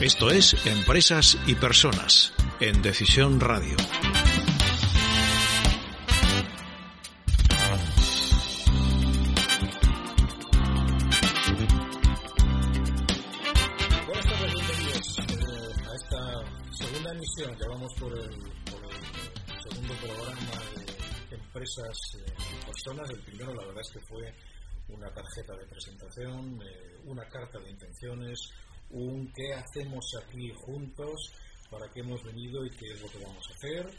Esto es Empresas y Personas en Decisión Radio. Buenas tardes, bienvenidos eh, a esta segunda emisión que vamos por el, por el segundo programa de Empresas y Personas. El primero, la verdad es que fue una tarjeta de presentación, eh, una carta de intenciones, un qué hacemos aquí juntos, para qué hemos venido y qué es lo que vamos a hacer.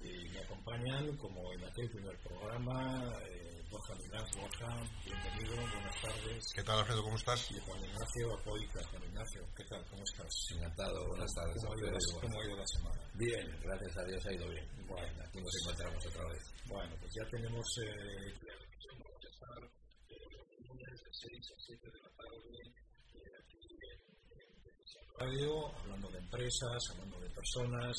Y me acompañan, como en aquel primer programa, eh, Borja Milán. Borja, bienvenido, buenas tardes. ¿Qué tal, Alfredo? ¿Cómo estás? Y Juan Ignacio Apoica. Juan Ignacio, ¿qué tal? ¿Cómo estás? Encantado, buenas tardes. ¿Cómo ha ido la, cómo ha ido la semana? Bien, gracias a Dios ha ido bien. Bueno, aquí nos encontramos otra vez. Bueno, pues ya tenemos eh, vamos a estar eh, lunes de 6 a 7 de la tarde eh, radio, hablando de empresas, hablando de personas,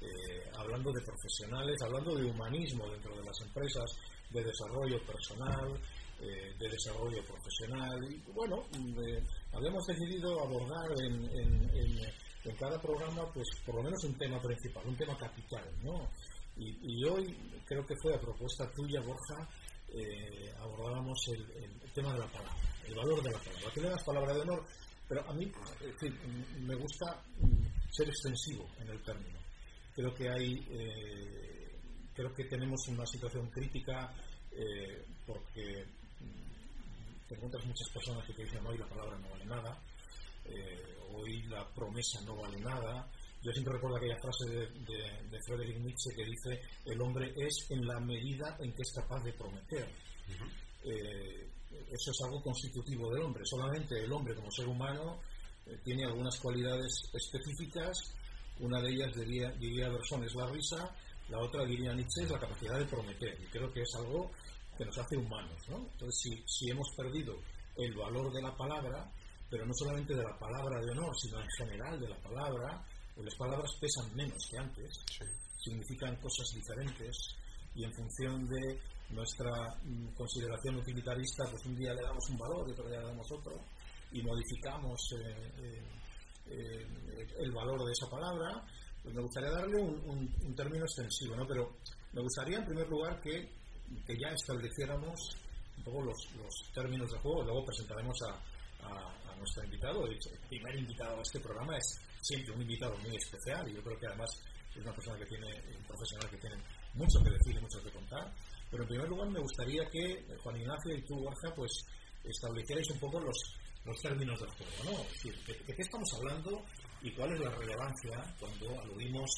eh, hablando de profesionales, hablando de humanismo dentro de las empresas, de desarrollo personal, eh, de desarrollo profesional. Y bueno, eh, habíamos decidido abordar en, en, en, en, cada programa, pues por lo menos un tema principal, un tema capital, ¿no? Y, y hoy creo que fue a propuesta tuya, Borja, eh, abordábamos el, el, tema de la palabra, el valor de la palabra. Aquí le das palabra de honor, pero a mí en fin, me gusta ser extensivo en el término. Creo que hay, eh, creo que tenemos una situación crítica eh, porque te encuentras muchas personas que te dicen hoy la palabra no vale nada, eh, hoy la promesa no vale nada. Yo siempre recuerdo aquella frase de, de, de Friedrich Nietzsche que dice el hombre es en la medida en que es capaz de prometer. Uh -huh. Eso es algo constitutivo del hombre. Solamente el hombre como ser humano eh, tiene algunas cualidades específicas. Una de ellas diría, diría Berson es la risa, la otra diría Nietzsche es la capacidad de prometer. Y creo que es algo que nos hace humanos. ¿no? Entonces, si, si hemos perdido el valor de la palabra, pero no solamente de la palabra de honor, sino en general de la palabra, pues las palabras pesan menos que antes, sí. significan cosas diferentes y en función de nuestra mm, consideración utilitarista, pues un día le damos un valor y otro día le damos otro y modificamos eh, eh, eh, el valor de esa palabra, pues me gustaría darle un, término extensivo, ¿no? pero me gustaría en primer lugar que, que ya estableciéramos un poco los, los, términos de juego, luego presentaremos a, a, a nuestro invitado, el primer invitado a este programa es siempre un invitado muy especial y yo creo que además es una persona que tiene, un profesional que tiene mucho que decir y mucho que contar. Pero en primer lugar me gustaría que Juan Ignacio y tú, Borja, pues establecierais un poco los, los términos del juego, ¿no? Es decir, ¿de, ¿de, qué estamos hablando y cuál es la relevancia cuando aludimos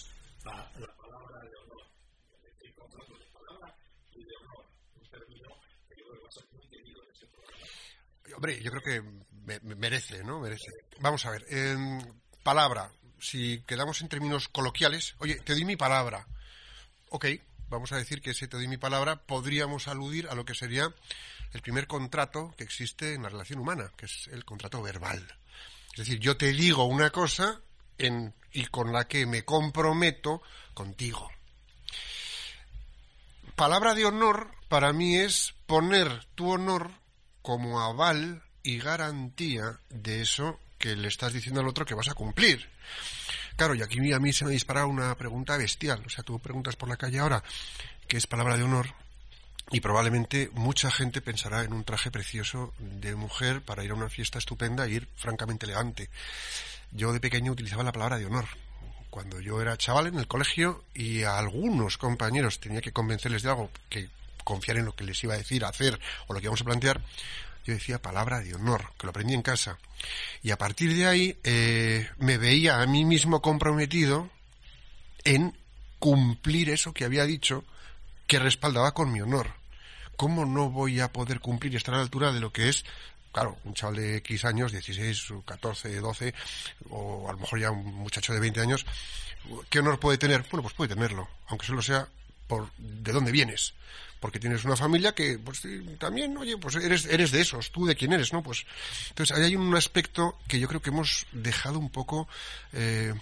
a la palabra de honor? El contrato de palabra y de honor, un término que yo creo que va a ser muy querido en este programa. Hombre, yo creo que me, me merece, ¿no? Merece. Vamos a ver, eh, palabra, si quedamos en términos coloquiales, oye, te doy mi palabra. Ok, vamos a decir que ese te doy mi palabra podríamos aludir a lo que sería el primer contrato que existe en la relación humana, que es el contrato verbal. Es decir, yo te digo una cosa y con la que me comprometo contigo. Palabra de honor para mí es poner tu honor como aval y garantía de eso que le estás diciendo al otro que vas a cumplir. Claro, y aquí a mí se me ha disparado una pregunta bestial. O sea, tú preguntas por la calle ahora qué es palabra de honor y probablemente mucha gente pensará en un traje precioso de mujer para ir a una fiesta estupenda e ir francamente elegante. Yo de pequeño utilizaba la palabra de honor. Cuando yo era chaval en el colegio y a algunos compañeros tenía que convencerles de algo, que confiar en lo que les iba a decir, hacer o lo que íbamos a plantear, yo decía palabra de honor, que lo aprendí en casa. Y a partir de ahí eh, me veía a mí mismo comprometido en cumplir eso que había dicho que respaldaba con mi honor. ¿Cómo no voy a poder cumplir estar a la altura de lo que es claro, un chaval de X años, 16, 14, 12, o a lo mejor ya un muchacho de 20 años, ¿qué honor puede tener? Bueno, pues puede tenerlo, aunque solo sea por de dónde vienes. Porque tienes una familia que, pues también, oye, pues eres, eres de esos, tú de quién eres, ¿no? Pues, entonces, ahí hay un aspecto que yo creo que hemos dejado un poco, eh,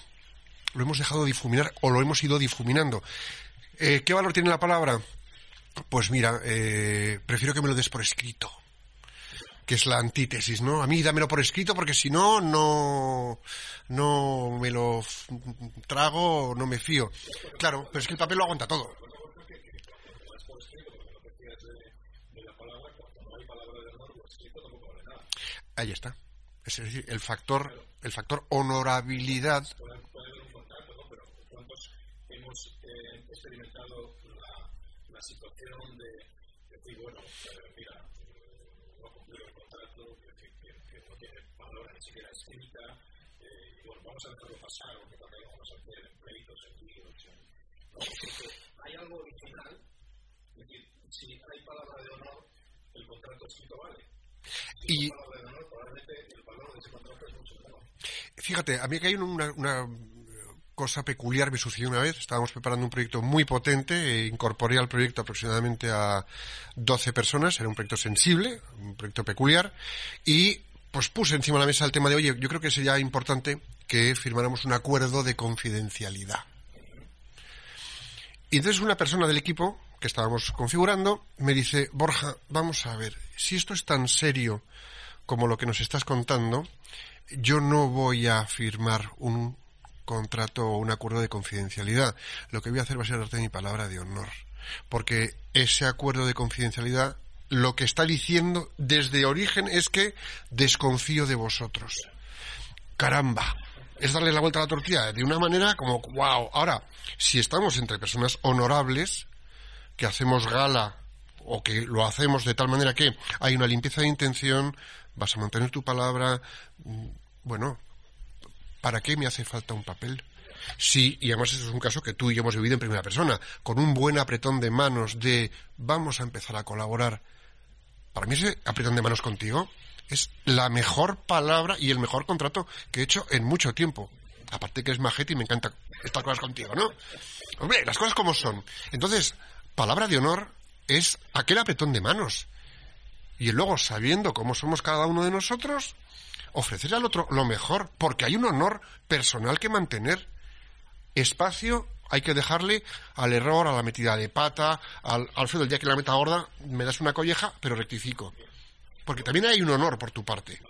lo hemos dejado difuminar o lo hemos ido difuminando. Eh, ¿Qué valor tiene la palabra? Pues mira, eh, prefiero que me lo des por escrito que es la antítesis, ¿no? A mí dámelo por escrito porque si no, no, no me lo trago, no me fío. Claro, pero es que el papel lo aguanta todo. Ahí está. Es decir, el factor, el factor honorabilidad. hemos experimentado la, situación de decir, bueno, siquiera escrita, eh, y bueno, vamos a dejarlo pasar, porque también vamos a hacer pleitos aquí. hay algo original, es decir, si hay palabra de honor, el contrato escrito vale. Y... Fíjate, a mí que hay una, una cosa peculiar me sucedió una vez. Estábamos preparando un proyecto muy potente. E incorporé al proyecto aproximadamente a 12 personas. Era un proyecto sensible, un proyecto peculiar. Y pues puse encima de la mesa el tema de, oye, yo creo que sería importante que firmáramos un acuerdo de confidencialidad. Y entonces una persona del equipo que estábamos configurando me dice, Borja, vamos a ver, si esto es tan serio como lo que nos estás contando, yo no voy a firmar un contrato o un acuerdo de confidencialidad. Lo que voy a hacer va a ser darte mi palabra de honor. Porque ese acuerdo de confidencialidad lo que está diciendo desde origen es que desconfío de vosotros. Caramba, es darle la vuelta a la tortilla de una manera como, wow. Ahora, si estamos entre personas honorables, que hacemos gala o que lo hacemos de tal manera que hay una limpieza de intención, vas a mantener tu palabra, mm, bueno, ¿para qué me hace falta un papel? Sí, y además eso es un caso que tú y yo hemos vivido en primera persona, con un buen apretón de manos de vamos a empezar a colaborar para mí ese apretón de manos contigo es la mejor palabra y el mejor contrato que he hecho en mucho tiempo. Aparte que es majete y me encanta estas cosas contigo, ¿no? Hombre, las cosas como son. Entonces, palabra de honor es aquel apretón de manos. Y luego, sabiendo cómo somos cada uno de nosotros, ofrecer al otro lo mejor, porque hay un honor personal que mantener. Espacio hay que dejarle al error, a la metida de pata, al Alfredo, el día que la meta gorda, me das una colleja, pero rectifico. Porque también hay un honor por tu parte.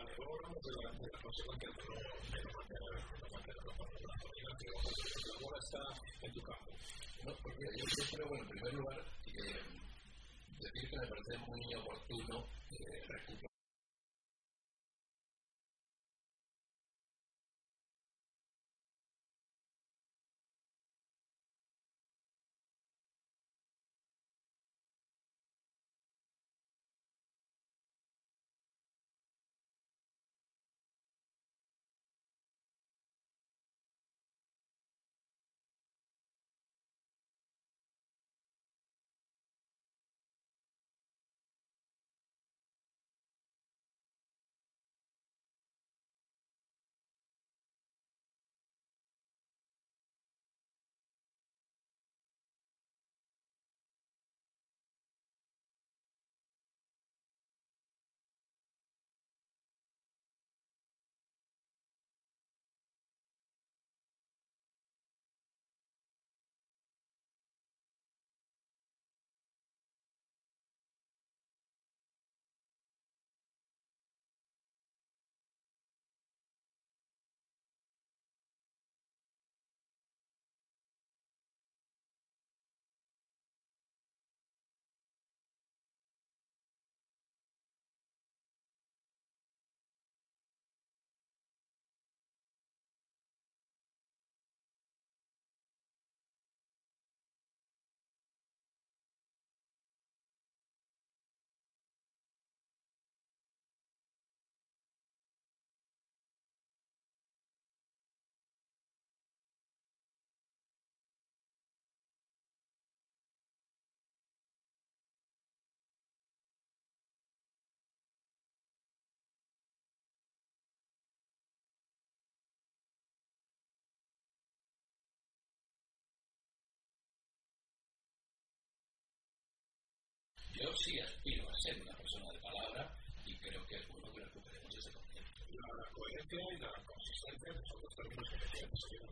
Yo sí aspiro a ser una persona de palabra y creo que es bueno que recuperemos ese concepto. La coherencia y la consistencia son dos términos que decíamos en el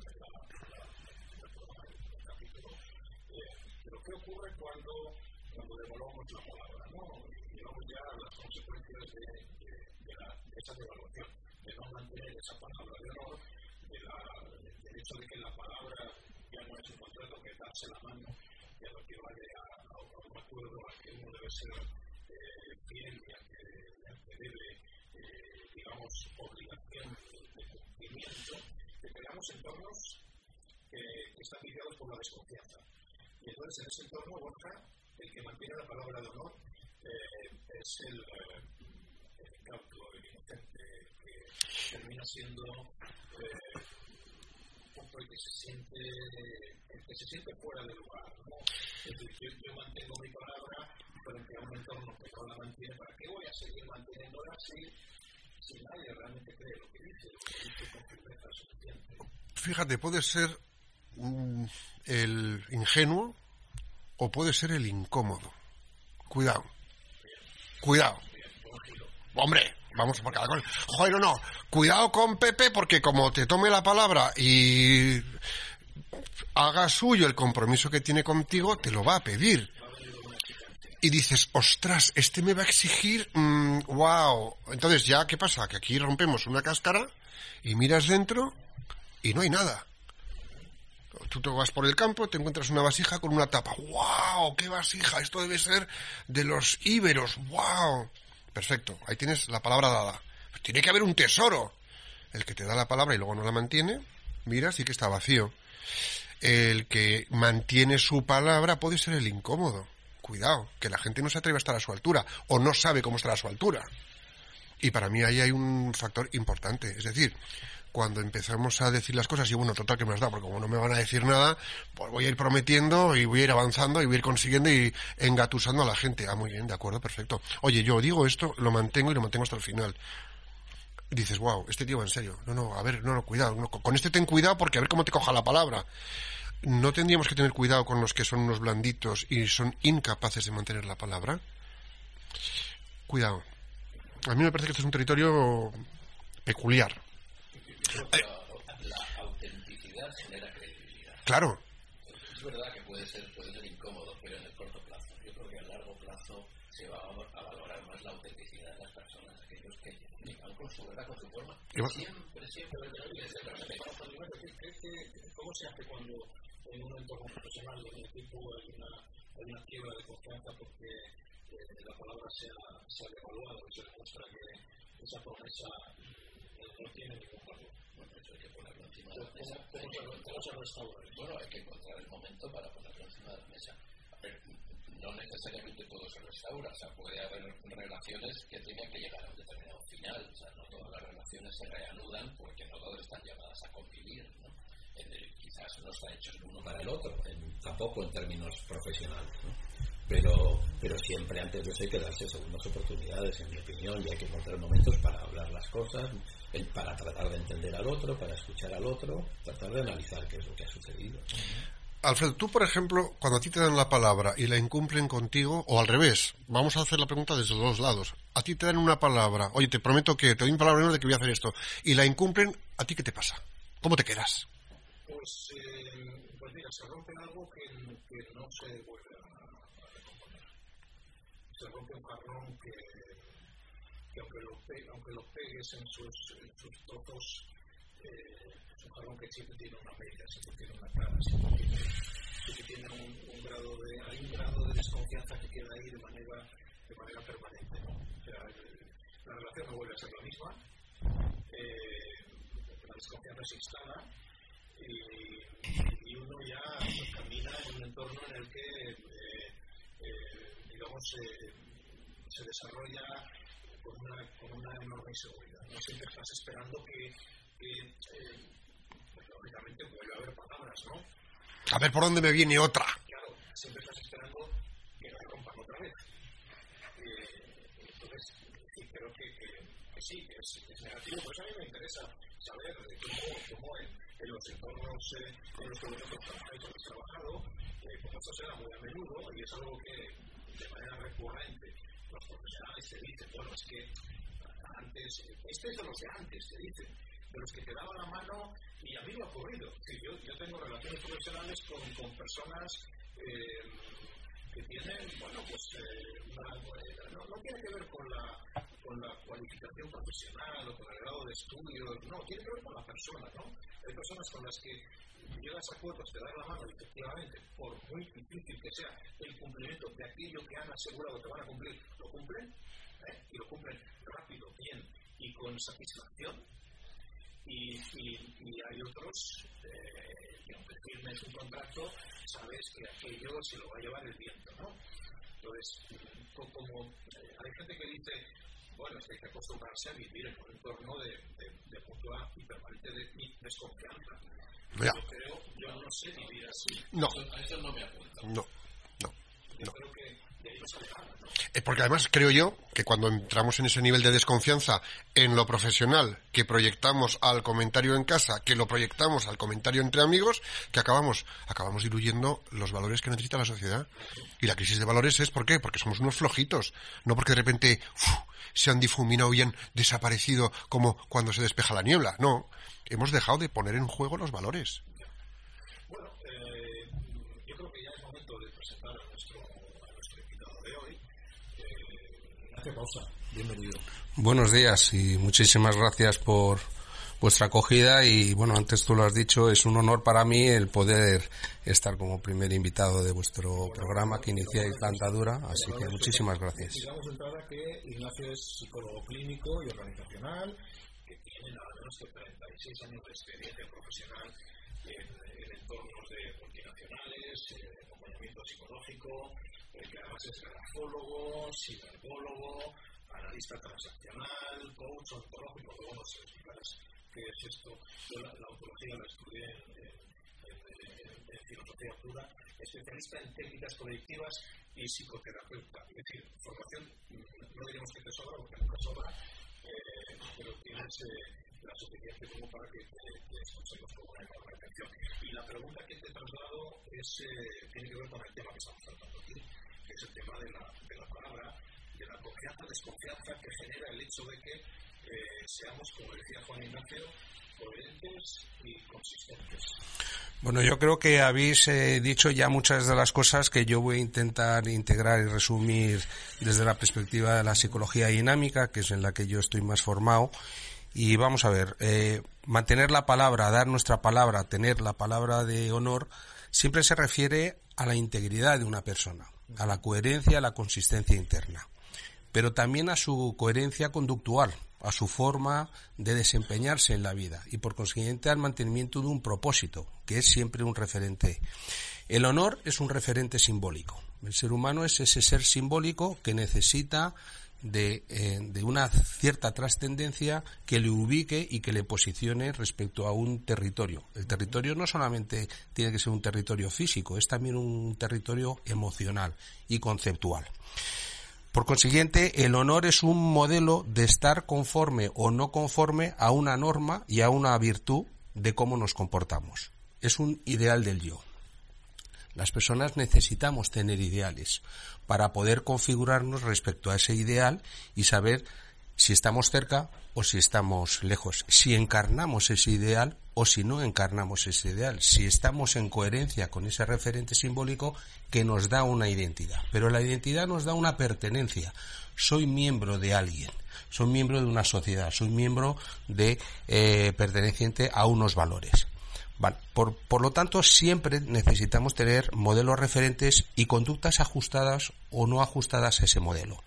capítulo. Pero ¿qué ocurre cuando, cuando devolvamos la palabra? ¿no? Y vamos ya las consecuencias de, de, de, la, de esa devaluación, de no mantener esa palabra de honor, de la, del hecho de que la palabra ya no es un contrato que darse la mano y a lo que vale a, a, a acuerdo al que uno debe ser eh, fiel y al que, al que debe, eh, digamos, obligación de cumplimiento, que creamos entornos que, que están guiados por la desconfianza. Y entonces en ese entorno, Borja, el que mantiene la palabra de honor eh, es el, el cauto, el inocente, que termina siendo el que se siente el que se siente fuera del lugar ¿no? es decir, yo, yo, mantengo mi palabra frente a un entorno que no la mantiene ¿para qué voy a seguir manteniéndola si, si nadie realmente cree lo que dice lo que dice con firmeza suficiente fíjate puede ser um, el ingenuo o puede ser el incómodo. Cuidado. Cuidado. Hombre vamos por cada cosa. Joder, no, no, cuidado con Pepe porque como te tome la palabra y haga suyo el compromiso que tiene contigo, te lo va a pedir. Y dices, ostras, este me va a exigir, wow. Entonces ya, ¿qué pasa? Que aquí rompemos una cáscara y miras dentro y no hay nada. Tú te vas por el campo, te encuentras una vasija con una tapa. ¡Wow! ¡Qué vasija! Esto debe ser de los íberos. ¡Wow! Perfecto, ahí tienes la palabra dada. Pues tiene que haber un tesoro. El que te da la palabra y luego no la mantiene, mira, sí que está vacío. El que mantiene su palabra puede ser el incómodo. Cuidado, que la gente no se atreve a estar a su altura o no sabe cómo estar a su altura. Y para mí ahí hay un factor importante. Es decir, cuando empezamos a decir las cosas, y bueno, total que me las da, porque como no me van a decir nada, pues voy a ir prometiendo y voy a ir avanzando y voy a ir consiguiendo y engatusando a la gente. Ah, muy bien, de acuerdo, perfecto. Oye, yo digo esto, lo mantengo y lo mantengo hasta el final. Dices, wow, este tío en serio. No, no, a ver, no, no, cuidado. Con este ten cuidado porque a ver cómo te coja la palabra. ¿No tendríamos que tener cuidado con los que son unos blanditos y son incapaces de mantener la palabra? Cuidado. A mí me parece que este es un territorio peculiar. La, la, autenticidad genera credibilidad. Claro. Es verdad que puede ser, puede ser incómodo, pero en el corto plazo. Yo creo que a largo plazo se va a, valorar más la autenticidad de las personas, aquellos que, van con su verdad, con su forma. Siempre, siempre, ¿Cómo se hace cuando en un entorno profesional donde el tipo hay una, hay una quiebra de confianza porque eh, la palabra se ha, se ha devaluado y se demuestra que esa promesa no tiene ningún valor. Bueno, eso hay que ponerlo encima de la mesa. ¿Cómo se? Bueno, hay que encontrar el momento para ponerlo encima de la mesa. No necesariamente todo se restaura, o sea, puede haber relaciones que tengan que llegar a un determinado final, o sea, no todas las relaciones se reanudan porque no todas están llamadas a convivir, ¿no? El, quizás no están hechos el uno para el otro, tampoco en términos profesionales, ¿no? Pero, pero siempre antes de eso hay que darse segundas oportunidades, en mi opinión, y hay que encontrar momentos para hablar las cosas, para tratar de entender al otro, para escuchar al otro, tratar de analizar qué es lo que ha sucedido. Alfredo, tú, por ejemplo, cuando a ti te dan la palabra y la incumplen contigo, o al revés, vamos a hacer la pregunta desde los dos lados. A ti te dan una palabra, oye, te prometo que te doy una palabra de que voy a hacer esto, y la incumplen, ¿a ti qué te pasa? ¿Cómo te quedas? Pues, eh, pues mira, se rompe algo que, que no se vuelve a, a, recomponer. Se rompe un jarrón que, que aunque, lo aunque lo pegues en sus, en sus trozos, eh, es un jarrón que siempre tiene una media, siempre tiene una cara, siempre tiene, tiene un, grado de, hay un grado de desconfianza que queda ahí de manera, de manera permanente. la relación no vuelve a ser la misma, eh, la desconfianza se instala y, uno ya pues, camina en un entorno en el que, eh, eh, digamos, se desarrolla con una, con una enorme inseguridad. No siempre estás esperando que, que eh, pues, lógicamente vuelva a haber palabras, ¿no? A ver por dónde me viene otra. Claro, siempre estás esperando que la rompan otra vez. Eh, entonces, sí, creo que, que, que sí, que es, es, negativo. Por eso a mí me interesa saber cómo, cómo en, en, los entornos eh, en los que vosotros trabajáis habéis trabajado, como esto se da muy a menudo y es algo que de manera recurrente los profesionales te dicen, bueno, es que antes, este es de los de antes, te dicen, de los que te daban la mano y a mí me ha ocurrido. Yo, yo tengo relaciones profesionales con, con personas eh, que tienen, bueno, pues eh, no, no, tiene que ver con la, con la cualificación profesional o con el grado de estudios, no, tiene que ver con la persona, ¿no? Hay personas con las que llegas a acuerdos, te dan la mano efectivamente, por muy difícil que sea el cumplimiento de aquello que han asegurado que van a cumplir, lo cumplen, ¿eh? y lo cumplen rápido, bien y con satisfacción. Y hay otros eh, que aunque firmes un contrato, sabes que aquello se lo va a llevar el viento, ¿no? Entonces, como eh, hay gente que dice, bueno, es que hay que acostumbrarse a vivir en un entorno de, de, de mutua y permanente de, desconfianza. Ya. Yo creo, yo no sé vivir así. No. Eso- a eso no me apunto. No, no. Yo No. creo que Porque además creo yo que cuando entramos en ese nivel de desconfianza en lo profesional, que proyectamos al comentario en casa, que lo proyectamos al comentario entre amigos, que acabamos, acabamos diluyendo los valores que necesita la sociedad. Y la crisis de valores es ¿por qué? Porque somos unos flojitos, no porque de repente uf, se han difuminado y han desaparecido como cuando se despeja la niebla. No, hemos dejado de poner en juego los valores. Bueno, eh, yo creo que ya es momento de presentar a nuestro, a nuestro invitado de hoy. Ignacio Pausa, bienvenido. Buenos días y muchísimas gracias por vuestra acogida y bueno, antes tú lo has dicho, es un honor para mí el poder estar como primer invitado de vuestro programa que iniciáis la andadura, así que muchísimas gracias. Digamos de entrada que Ignacio es psicólogo clínico y organizacional, que tiene nada menos que 36 años de experiencia profesional en, en entornos de multinacionales, eh, acompañamiento psicológico, que además es grafólogo, ciberbólogo, analista transaccional, coach ontológico, luego nos explicarás qué es esto. Yo la, la ontología la estudié en, en, filosofía pura, especialista en técnicas proyectivas y psicoterapeuta. Es decir, formación, mm, no diríamos que te sobra, porque nunca sobra, eh, pero tienes eh, la suficiente como para que te, te escuchemos con una enorme atención. Y la pregunta que te traslado es, eh, tiene que ver con el tema que estamos tratando aquí, que es el tema de la, de la palabra, de la confianza, desconfianza que genera el hecho de que eh, seamos, como decía Juan Ignacio, coherentes y consistentes. Bueno, yo creo que habéis eh, dicho ya muchas de las cosas que yo voy a intentar integrar y resumir desde la perspectiva de la psicología dinámica, que es en la que yo estoy más formado. Y vamos a ver, eh, mantener la palabra, dar nuestra palabra, tener la palabra de honor, siempre se refiere a la integridad de una persona, a la coherencia, a la consistencia interna pero también a su coherencia conductual, a su forma de desempeñarse en la vida y por consiguiente al mantenimiento de un propósito, que es siempre un referente. El honor es un referente simbólico. El ser humano es ese ser simbólico que necesita de, eh, de una cierta trascendencia que le ubique y que le posicione respecto a un territorio. El territorio no solamente tiene que ser un territorio físico, es también un territorio emocional y conceptual. Por consiguiente, el honor es un modelo de estar conforme o no conforme a una norma y a una virtud de cómo nos comportamos. Es un ideal del yo. Las personas necesitamos tener ideales para poder configurarnos respecto a ese ideal y saber si estamos cerca o si estamos lejos, si encarnamos ese ideal o si no encarnamos ese ideal, si estamos en coherencia con ese referente simbólico que nos da una identidad. Pero la identidad nos da una pertenencia. Soy miembro de alguien, soy miembro de una sociedad, soy miembro de eh, perteneciente a unos valores. Vale. Por, por, lo tanto, siempre necesitamos tener modelos referentes y conductas ajustadas o no ajustadas a ese modelo,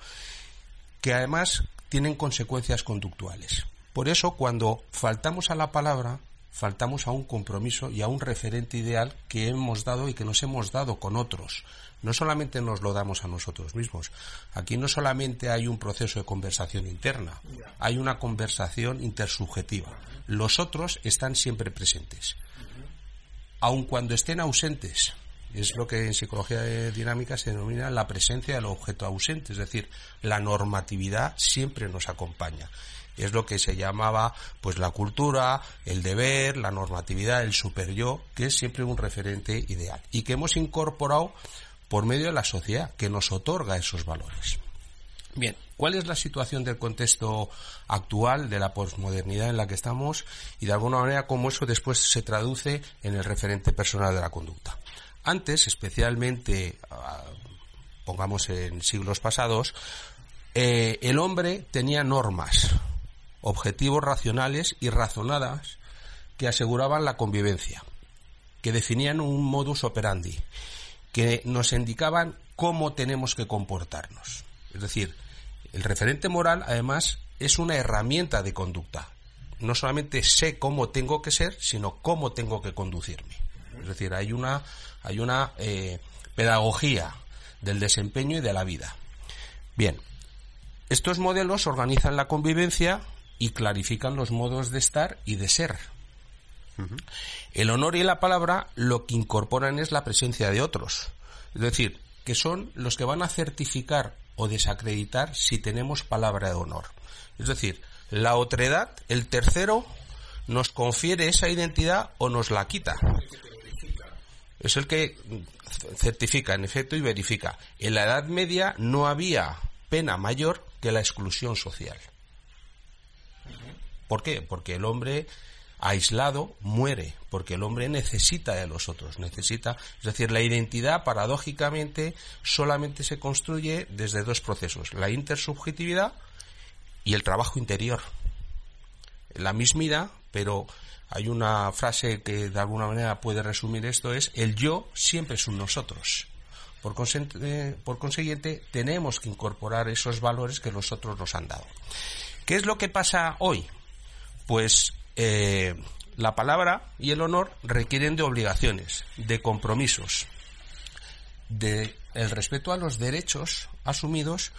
que además tienen consecuencias conductuales. Por eso, cuando faltamos a la palabra, faltamos a un compromiso y a un referente ideal que hemos dado y que nos hemos dado con otros. No solamente nos lo damos a nosotros mismos. Aquí no solamente hay un proceso de conversación interna, hay una conversación intersubjetiva. Los otros están siempre presentes. Aun cuando estén ausentes, es lo que en psicología dinámica se denomina la presencia del objeto ausente, es decir, la normatividad siempre nos acompaña. Es lo que se llamaba pues la cultura, el deber, la normatividad, el superyo, que es siempre un referente ideal y que hemos incorporado por medio de la sociedad que nos otorga esos valores. Bien, ¿cuál es la situación del contexto actual de la posmodernidad en la que estamos y de alguna manera cómo eso después se traduce en el referente personal de la conducta? Antes, especialmente, ah, pongamos en siglos pasados, eh, el hombre tenía normas, objetivos racionales y razonadas que aseguraban la convivencia, que definían un modus operandi, que nos indicaban cómo tenemos que comportarnos. Es decir, el referente moral, además, es una herramienta de conducta. No solamente sé cómo tengo que ser, sino cómo tengo que conducirme. Es decir, hay una, hay una eh, pedagogía del desempeño y de la vida. Bien, estos modelos organizan la convivencia y clarifican los modos de estar y de ser. El honor y la palabra lo que incorporan es la presencia de otros. Es decir, que son los que van a certificar o desacreditar si tenemos palabra de honor. Es decir, la otredad, el tercero, nos confiere esa identidad o nos la quita. Es el que certifica, en efecto, y verifica. En la Edad Media no había pena mayor que la exclusión social. ¿Por qué? Porque el hombre aislado muere, porque el hombre necesita de los otros, necesita, es decir, la identidad paradójicamente solamente se construye desde dos procesos, la intersubjetividad y el trabajo interior. La mismidad, pero hay una frase que de alguna manera puede resumir esto, es el yo siempre es un nosotros. Por por consiguiente, tenemos que incorporar esos valores que los otros nos han dado. ¿Qué es lo que pasa hoy? Pues eh, la palabra y el honor requieren de obligaciones, de compromisos, de el respeto a los derechos asumidos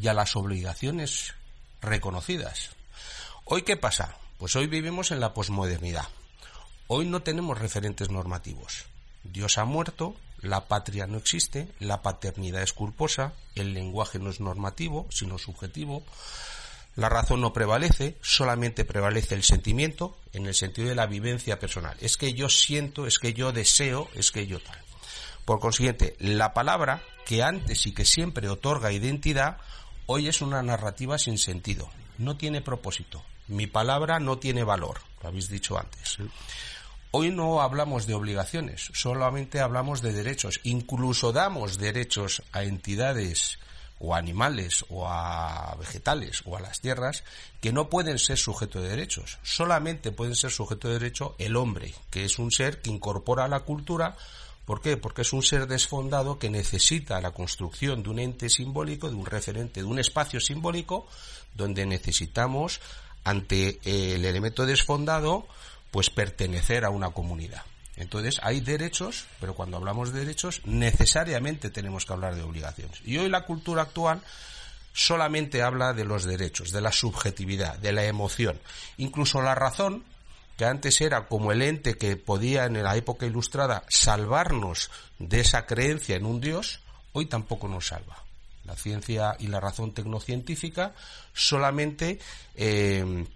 y a las obligaciones reconocidas. ¿Hoy qué pasa? Pues hoy vivimos en la posmodernidad. Hoy no tenemos referentes normativos. Dios ha muerto, la patria no existe, la paternidad es culposa, el lenguaje no es normativo, sino subjetivo, la razón no prevalece, solamente prevalece el sentimiento en el sentido de la vivencia personal. Es que yo siento, es que yo deseo, es que yo tal. Por consiguiente, la palabra, que antes y que siempre otorga identidad, hoy es una narrativa sin sentido. No tiene propósito. Mi palabra no tiene valor, lo habéis dicho antes. Hoy no hablamos de obligaciones, solamente hablamos de derechos. Incluso damos derechos a entidades o a animales o a vegetales o a las tierras que no pueden ser sujeto de derechos. Solamente pueden ser sujeto de derecho el hombre, que es un ser que incorpora la cultura. ¿Por qué? Porque es un ser desfondado que necesita la construcción de un ente simbólico, de un referente, de un espacio simbólico, donde necesitamos, ante el elemento desfondado, pues pertenecer a una comunidad. Entonces, hay derechos, pero cuando hablamos de derechos, necesariamente tenemos que hablar de obligaciones. Y hoy la cultura actual solamente habla de los derechos, de la subjetividad, de la emoción. Incluso la razón, que antes era como el ente que podía en la época ilustrada salvarnos de esa creencia en un Dios, hoy tampoco nos salva. La ciencia y la razón tecnocientífica solamente eh,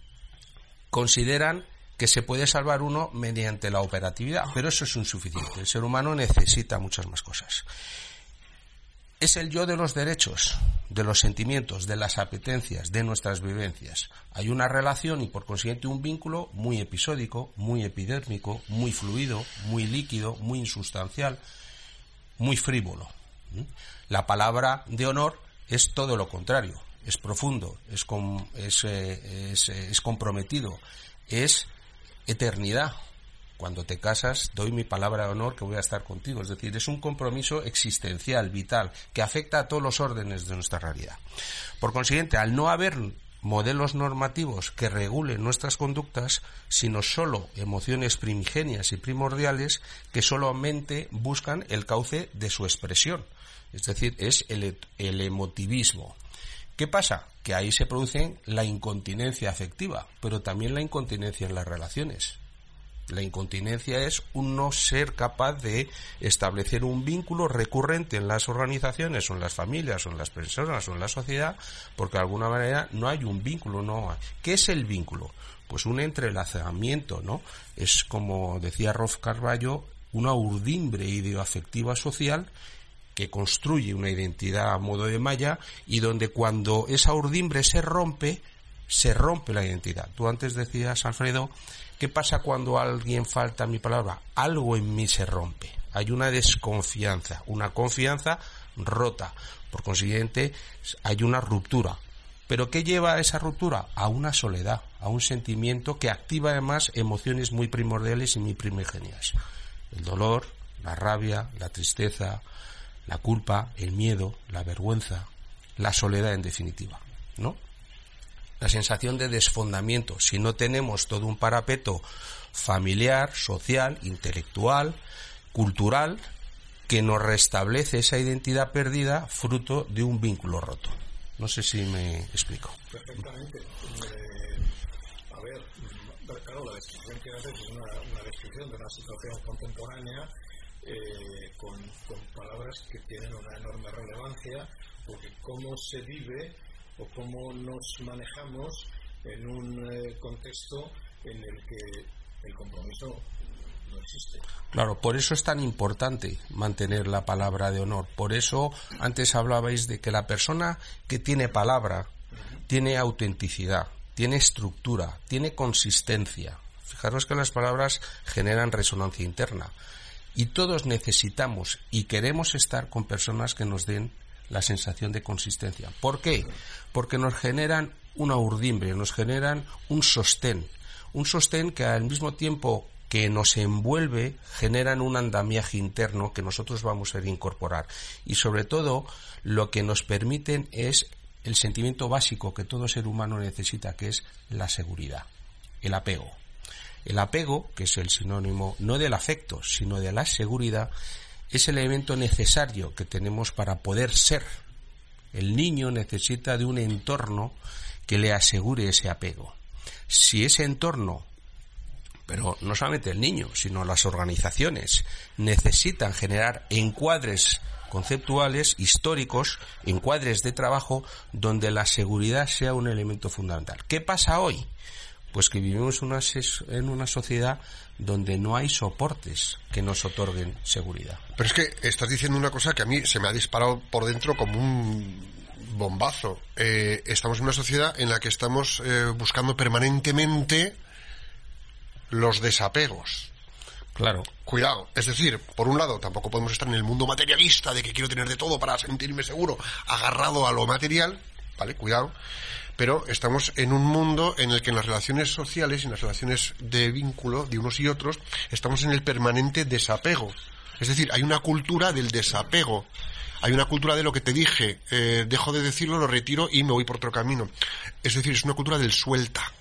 consideran que se puede salvar uno mediante la operatividad, pero eso es insuficiente. El ser humano necesita muchas más cosas. Es el yo de los derechos, de los sentimientos, de las apetencias, de nuestras vivencias. Hay una relación y por consiguiente un vínculo muy episódico, muy epidérmico, muy fluido, muy líquido, muy insustancial, muy frívolo. La palabra de honor es todo lo contrario, es profundo, es, es, eh, es, es comprometido, es eternidad. Cuando te casas, doy mi palabra de honor que voy a estar contigo. Es decir, es un compromiso existencial, vital, que afecta a todos los órdenes de nuestra realidad. Por consiguiente, al no haber modelos normativos que regulen nuestras conductas, sino solo emociones primigenias y primordiales que solamente buscan el cauce de su expresión. Es decir, es el, el emotivismo. ¿Qué pasa? Que ahí se produce la incontinencia afectiva, pero también la incontinencia en las relaciones. La incontinencia es un no ser capaz de establecer un vínculo recurrente en las organizaciones o en las familias o en las personas o en la sociedad, porque de alguna manera no hay un vínculo, no. ¿Qué es el vínculo? Pues un entrelazamiento, ¿no? Es como decía Rolf Carballo, una urdimbre ideoafectiva social que construye una identidad a modo de malla y donde cuando esa urdimbre se rompe, se rompe la identidad. Tú antes decías, Alfredo, ¿qué pasa cuando alguien falta mi palabra? Algo en mí se rompe. Hay una desconfianza, una confianza rota. Por consiguiente, hay una ruptura. ¿Pero qué lleva a esa ruptura? A una soledad, a un sentimiento que activa además emociones muy primordiales y muy primigenias. El dolor, la rabia, la tristeza, la culpa, el miedo, la vergüenza, la soledad en definitiva, ¿no? La sensación de desfondamiento, si no tenemos todo un parapeto familiar, social, intelectual, cultural, que nos restablece esa identidad perdida fruto de un vínculo roto. No sé si me explico. Perfectamente. Eh, a ver, claro, la descripción que haces es una, una descripción de una situación contemporánea eh, con, con, palabras que tienen una enorme relevancia, porque cómo se vive o cómo nos manejamos en un eh, contexto en el que el compromiso Claro, por eso es tan importante mantener la palabra de honor. Por eso antes hablabais de que la persona que tiene palabra tiene autenticidad, tiene estructura, tiene consistencia. Fijaros que las palabras generan resonancia interna. Y todos necesitamos y queremos estar con personas que nos den la sensación de consistencia. ¿Por qué? Porque nos generan una urdimbre, nos generan un sostén. Un sostén que al mismo tiempo que nos envuelve generan un andamiaje interno que nosotros vamos a incorporar. Y sobre todo, lo que nos permiten es el sentimiento básico que todo ser humano necesita, que es la seguridad, el apego. El apego, que es el sinónimo no del afecto, sino de la seguridad, es el elemento necesario que tenemos para poder ser. El niño necesita de un entorno que le asegure ese apego. Si ese entorno pero no solamente el niño, sino las organizaciones necesitan generar encuadres conceptuales, históricos, encuadres de trabajo donde la seguridad sea un elemento fundamental. ¿Qué pasa hoy? Pues que vivimos en una sociedad donde no hay soportes que nos otorguen seguridad. Pero es que estás diciendo una cosa que a mí se me ha disparado por dentro como un bombazo. Eh, estamos en una sociedad en la que estamos eh, buscando permanentemente los desapegos. Claro. Cuidado. Es decir, por un lado, tampoco podemos estar en el mundo materialista de que quiero tener de todo para sentirme seguro, agarrado a lo material. ¿Vale? Cuidado. Pero estamos en un mundo en el que en las relaciones sociales y en las relaciones de vínculo de unos y otros estamos en el permanente desapego. Es decir, hay una cultura del desapego. Hay una cultura de lo que te dije, eh, dejo de decirlo, lo retiro y me voy por otro camino. Es decir, es una cultura del suelta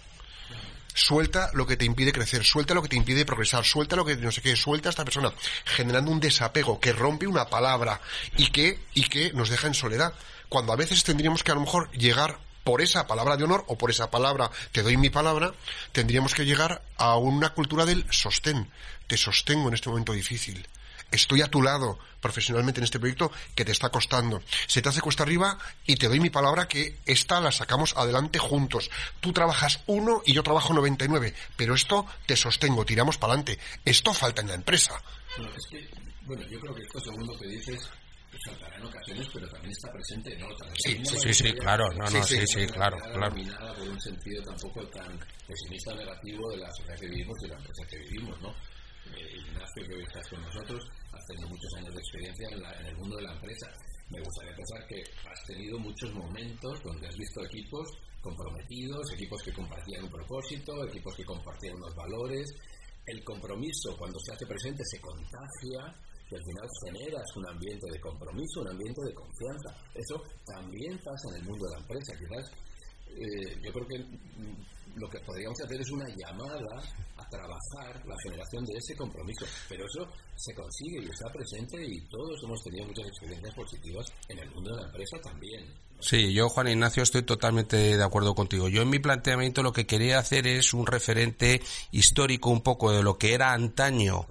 suelta lo que te impide crecer, suelta lo que te impide progresar, suelta lo que no sé qué, suelta a esta persona, generando un desapego que rompe una palabra y que, y que nos deja en soledad. Cuando a veces tendríamos que a lo mejor llegar por esa palabra de honor o por esa palabra te doy mi palabra, tendríamos que llegar a una cultura del sostén. Te sostengo en este momento difícil estoy a tu lado profesionalmente en este proyecto que te está costando. Se te hace cuesta arriba y te doy mi palabra que esta la sacamos adelante juntos. Tú trabajas uno y yo trabajo 99, pero esto te sostengo, tiramos para adelante. Esto falta en la empresa. es que, bueno, yo creo que esto segundo que dices en ocasiones, pero también está presente en otras. Sí, sí, sí, claro, no, no, sí, sí, claro, claro. por un sentido tampoco tan pesimista negativo de la sociedad que vivimos y de la empresa que vivimos, ¿no? Eh, Ignacio, que hoy estás con nosotros, has tenido muchos años de experiencia en, el mundo de la empresa. Me gustaría pensar que has tenido muchos momentos donde has visto equipos comprometidos, equipos que compartían un propósito, equipos que compartían unos valores. El compromiso, cuando se hace presente, se contagia y al final generas un ambiente de compromiso, un ambiente de confianza. Eso también pasa en el mundo de la empresa. Quizás eh, yo creo que lo que podríamos hacer es una llamada a trabajar la generación de ese compromiso. Pero eso se consigue y está presente y todos hemos tenido muchas experiencias positivas en el mundo de la empresa también. Sí, yo, Juan Ignacio, estoy totalmente de acuerdo contigo. Yo en mi planteamiento lo que quería hacer es un referente histórico un poco de lo que era antaño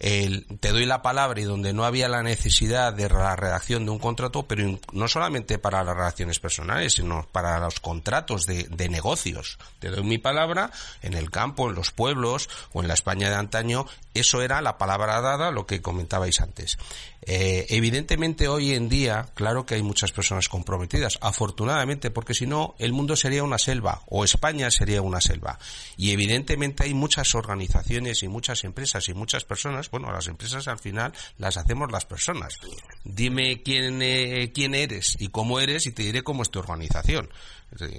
el, te doy la palabra y donde no había la necesidad de la redacción de un contrato, pero no solamente para las relaciones personales, sino para los contratos de, de negocios. Te doy mi palabra en el campo, en los pueblos o en la España de antaño, eso era la palabra dada, lo que comentabais antes. Eh, evidentemente hoy en día, claro que hay muchas personas comprometidas, afortunadamente, porque si no, el mundo sería una selva o España sería una selva. Y evidentemente hay muchas organizaciones y muchas empresas y muchas personas, bueno, las empresas al final las hacemos las personas. Dime quién, eh, quién eres y cómo eres y te diré cómo es tu organización.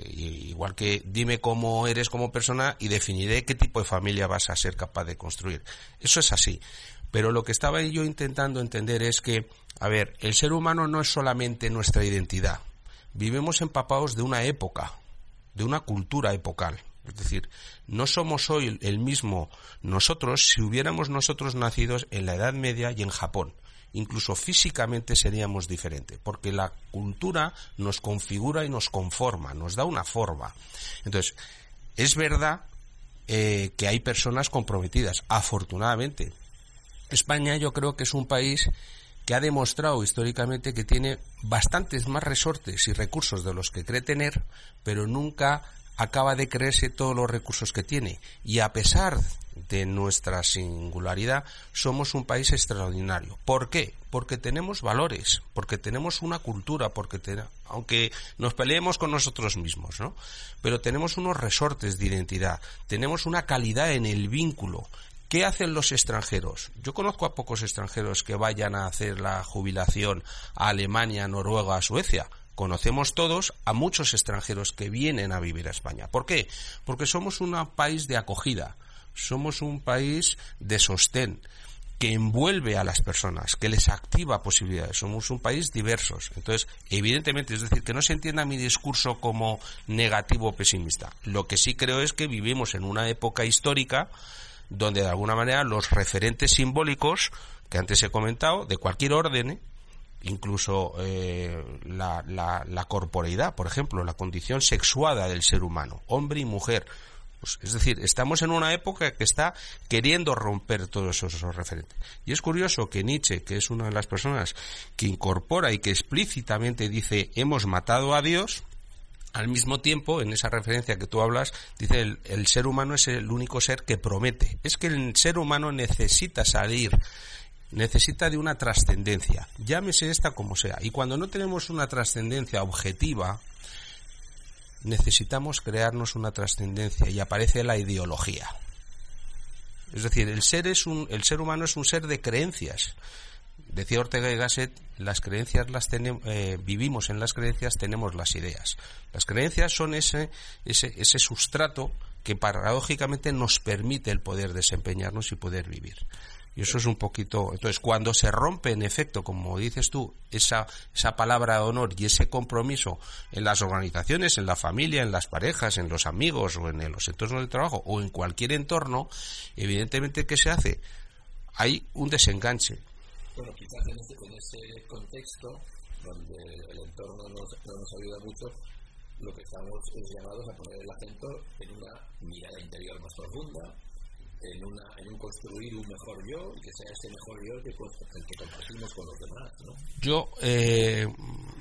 Igual que dime cómo eres como persona y definiré qué tipo de familia vas a ser capaz de construir. Eso es así. Pero lo que estaba yo intentando entender es que, a ver, el ser humano no es solamente nuestra identidad. Vivimos empapados de una época, de una cultura epocal. Es decir, no somos hoy el mismo nosotros si hubiéramos nosotros nacido en la Edad Media y en Japón. Incluso físicamente seríamos diferentes, porque la cultura nos configura y nos conforma, nos da una forma. Entonces, es verdad eh, que hay personas comprometidas, afortunadamente, España yo creo que es un país que ha demostrado históricamente que tiene bastantes más resortes y recursos de los que cree tener, pero nunca acaba de creerse todos los recursos que tiene. Y a pesar de nuestra singularidad, somos un país extraordinario. ¿Por qué? Porque tenemos valores, porque tenemos una cultura, porque aunque nos peleemos con nosotros mismos, ¿no? Pero tenemos unos resortes de identidad, tenemos una calidad en el vínculo, ¿Qué hacen los extranjeros? Yo conozco a pocos extranjeros que vayan a hacer la jubilación a Alemania, Noruega, Suecia. Conocemos todos a muchos extranjeros que vienen a vivir a España. ¿Por qué? Porque somos un país de acogida, somos un país de sostén que envuelve a las personas, que les activa posibilidades. Somos un país diversos. Entonces, evidentemente, es decir, que no se entienda mi discurso como negativo o pesimista. Lo que sí creo es que vivimos en una época histórica donde de alguna manera los referentes simbólicos que antes he comentado, de cualquier orden, incluso eh, la, la, corporeidad, por ejemplo, la condición sexuada del ser humano, hombre y mujer. Pues, es decir, estamos en una época que está queriendo romper todos esos, referentes. Y es curioso que Nietzsche, que es una de las personas que incorpora y que explícitamente dice hemos matado a Dios, al mismo tiempo, en esa referencia que tú hablas, dice el, el, ser humano es el único ser que promete. Es que el ser humano necesita salir, necesita de una trascendencia, llámese esta como sea. Y cuando no tenemos una trascendencia objetiva, necesitamos crearnos una trascendencia y aparece la ideología. Es decir, el ser es un, el ser humano es un ser de creencias. Decía Ortega y Gasset, las creencias las tenemos, eh, vivimos en las creencias, tenemos las ideas. Las creencias son ese, ese, ese sustrato que paradójicamente nos permite el poder desempeñarnos y poder vivir. Y eso es un poquito. Entonces, cuando se rompe, en efecto, como dices tú, esa, esa palabra de honor y ese compromiso en las organizaciones, en la familia, en las parejas, en los amigos o en los entornos de trabajo o en cualquier entorno, evidentemente, ¿qué se hace? Hay un desenganche bueno, quizás en ese, en ese contexto, donde el entorno no, no nos ayuda mucho, lo que estamos es llamados a poner el acento en una mirada interior más profunda, en, una, en un construir un mejor yo que sea ese mejor yo que, el que compartimos con los demás. ¿no? Yo, eh,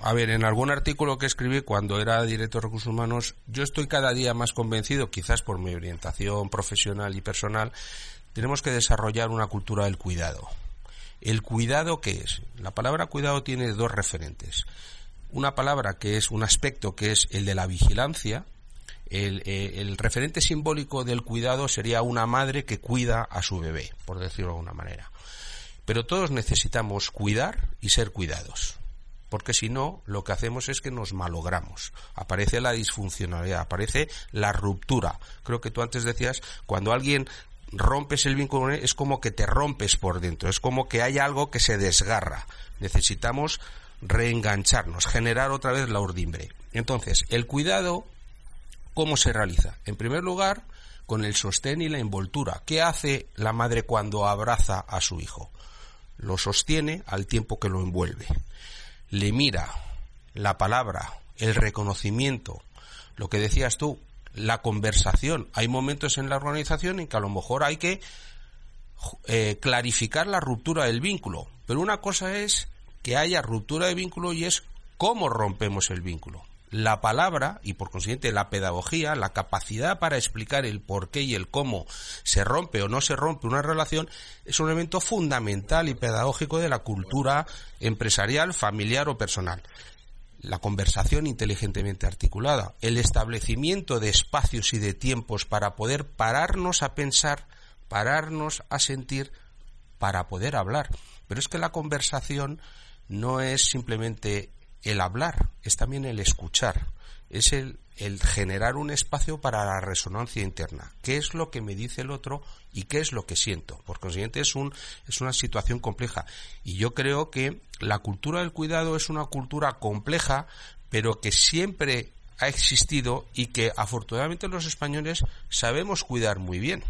a ver, en algún artículo que escribí cuando era director de recursos humanos, yo estoy cada día más convencido, quizás por mi orientación profesional y personal, tenemos que desarrollar una cultura del cuidado. ¿El cuidado qué es? La palabra cuidado tiene dos referentes. Una palabra que es un aspecto que es el de la vigilancia. El, eh, el, referente simbólico del cuidado sería una madre que cuida a su bebé, por decirlo de alguna manera. Pero todos necesitamos cuidar y ser cuidados. Porque si no, lo que hacemos es que nos malogramos. Aparece la disfuncionalidad, aparece la ruptura. Creo que tú antes decías, cuando alguien rompes el vínculo es como que te rompes por dentro, es como que hay algo que se desgarra. Necesitamos reengancharnos, generar otra vez la urdimbre. Entonces, el cuidado, ¿cómo se realiza? En primer lugar, con el sostén y la envoltura. ¿Qué hace la madre cuando abraza a su hijo? Lo sostiene al tiempo que lo envuelve. Le mira la palabra, el reconocimiento, lo que decías tú, la conversación. Hay momentos en la organización en que a lo mejor hay que eh, clarificar la ruptura del vínculo. Pero una cosa es que haya ruptura de vínculo y es cómo rompemos el vínculo. la palabra y por consiguiente la pedagogía, la capacidad para explicar el por qué y el cómo se rompe o no se rompe una relación es un elemento fundamental y pedagógico de la cultura empresarial, familiar o personal. La conversación inteligentemente articulada, el establecimiento de espacios y de tiempos para poder pararnos a pensar, pararnos a sentir, para poder hablar. Pero es que la conversación no es simplemente el hablar, es también el escuchar, es el, el, generar un espacio para la resonancia interna. ¿Qué es lo que me dice el otro y qué es lo que siento? Por consiguiente, es, un, es una situación compleja. Y yo creo que la cultura del cuidado es una cultura compleja, pero que siempre ha existido y que afortunadamente los españoles sabemos cuidar muy bien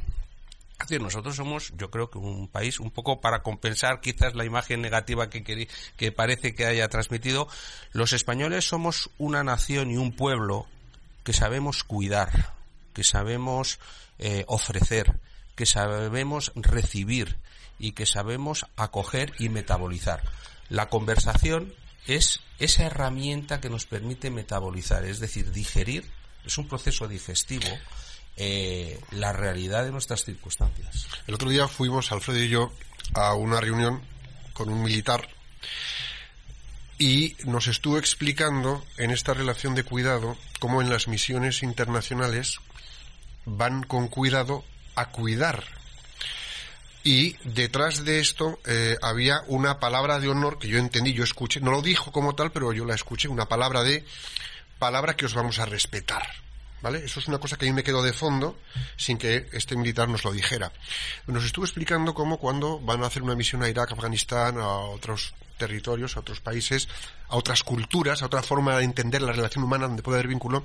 nosotros somos, yo creo que un país un poco para compensar quizás la imagen negativa que, que parece que haya transmitido, los españoles somos una nación y un pueblo que sabemos cuidar, que sabemos eh, ofrecer, que sabemos recibir y que sabemos acoger y metabolizar. La conversación es esa herramienta que nos permite metabolizar, es decir, digerir, es un proceso digestivo eh, la realidad de nuestras circunstancias. El otro día fuimos, Alfredo y yo, a una reunión con un militar y nos estuvo explicando en esta relación de cuidado cómo en las misiones internacionales van con cuidado a cuidar. Y detrás de esto eh, había una palabra de honor que yo entendí, yo escuché, no lo dijo como tal, pero yo la escuché, una palabra de palabra que os vamos a respetar. ¿Vale? Eso es una cosa que a mí me quedó de fondo sin que este militar nos lo dijera. Nos estuvo explicando cómo cuando van a hacer una misión a Irak, Afganistán, a otros territorios, a otros países, a otras culturas, a otra forma de entender la relación humana donde puede haber vínculo,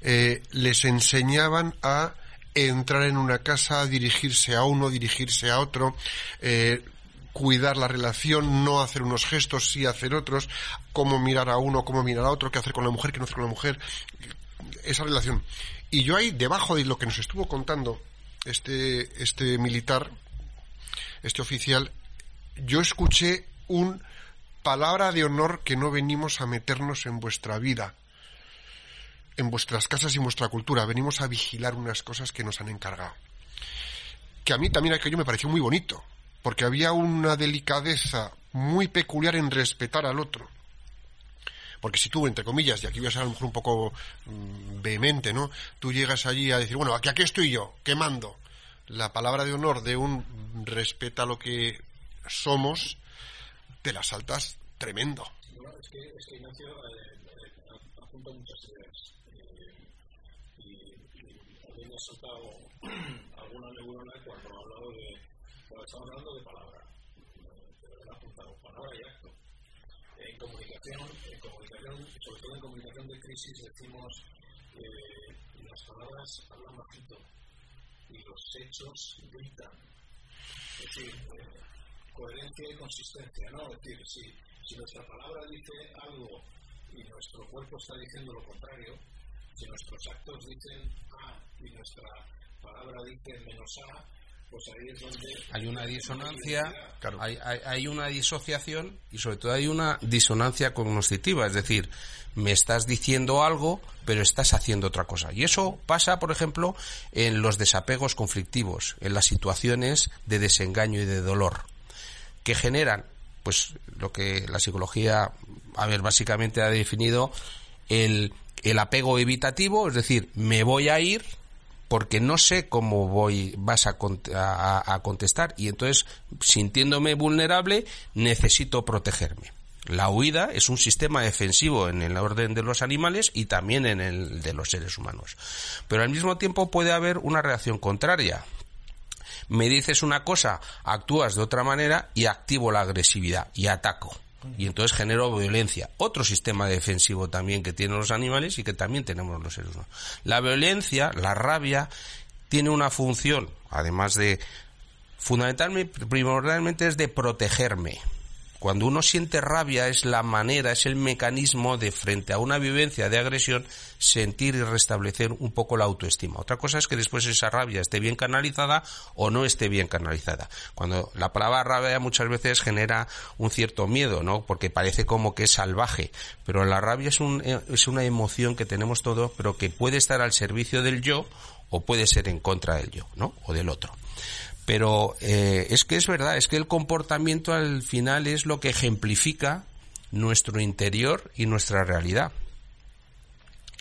eh, les enseñaban a entrar en una casa, dirigirse a uno, dirigirse a otro, eh, cuidar la relación, no hacer unos gestos, sí hacer otros, cómo mirar a uno, cómo mirar a otro, qué hacer con la mujer, qué no hacer con la mujer, esa relación. Y yo ahí, debajo de lo que nos estuvo contando este, este militar, este oficial, yo escuché un palabra de honor que no venimos a meternos en vuestra vida, en vuestras casas y en vuestra cultura, venimos a vigilar unas cosas que nos han encargado. Que a mí también aquello me pareció muy bonito, porque había una delicadeza muy peculiar en respetar al otro porque si tú, entre comillas, y aquí voy a ser a lo mejor un poco mm, vehemente, ¿no? Tú llegas allí a decir, bueno, aquí, aquí estoy yo, ¿qué mando? La palabra de honor de un respeta lo que somos, te la saltas tremendo. Bueno, es que, es que Ignacio eh, eh, apunta muchas ideas. Eh, y, y me ha soltado alguna neurona cuando ha hablado de. Cuando estamos hablando de palabra. Pero él ha apuntado palabra y acto. En comunicación, sobre todo en comunicación de crisis, decimos eh, las palabras hablan bajito y los hechos gritan. Es decir, eh, coherencia y consistencia, ¿no? Es decir, si, si nuestra palabra dice algo y nuestro cuerpo está diciendo lo contrario, si nuestros actos dicen A y nuestra palabra dice menos A, pues hay una disonancia, hay, una disociación y sobre todo hay una disonancia cognoscitiva, es decir, me estás diciendo algo, pero estás haciendo otra cosa. Y eso pasa, por ejemplo, en los desapegos conflictivos, en las situaciones de desengaño y de dolor, que generan, pues, lo que la psicología, a ver, básicamente ha definido el, el apego evitativo, es decir, me voy a ir, porque no sé cómo voy vas a, contestar y entonces sintiéndome vulnerable necesito protegerme. La huida es un sistema defensivo en el orden de los animales y también en el de los seres humanos. Pero al mismo tiempo puede haber una reacción contraria. Me dices una cosa, actúas de otra manera y activo la agresividad y ataco y entonces genero violencia. Otro sistema defensivo también que tienen los animales y que también tenemos los seres humanos. La violencia, la rabia, tiene una función, además de, fundamentalmente, primordialmente es de protegerme. Cuando uno siente rabia es la manera, es el mecanismo de frente a una vivencia de agresión sentir y restablecer un poco la autoestima. Otra cosa es que después esa rabia esté bien canalizada o no esté bien canalizada. Cuando la palabra rabia muchas veces genera un cierto miedo, ¿no? Porque parece como que es salvaje, pero la rabia es, un, es una emoción que tenemos todos, pero que puede estar al servicio del yo o puede ser en contra del yo, ¿no? O del otro. Pero eh, es que es verdad, es que el comportamiento al final es lo que ejemplifica nuestro interior y nuestra realidad.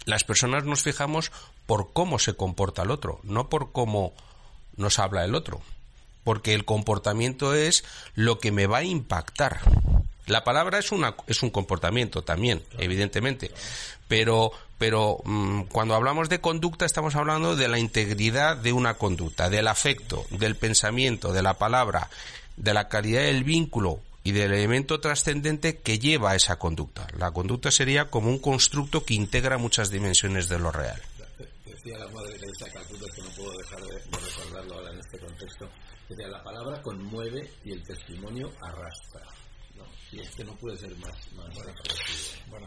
Las personas nos fijamos por cómo se comporta el otro, no por cómo nos habla el otro. Porque el comportamiento es lo que me va a impactar. La palabra es, una, es un comportamiento también, evidentemente. Pero pero mm, cuando hablamos de conducta estamos hablando de la integridad de una conducta, del afecto, del pensamiento, de la palabra, de la calidad del vínculo y del elemento trascendente que lleva a esa conducta. La conducta sería como un constructo que integra muchas dimensiones de lo real. Decía la madre de esa Calcuta, que no puedo dejar de, recordarlo ahora en este contexto, decía, la palabra conmueve y el testimonio arrastra. Y es que no puede ser más, más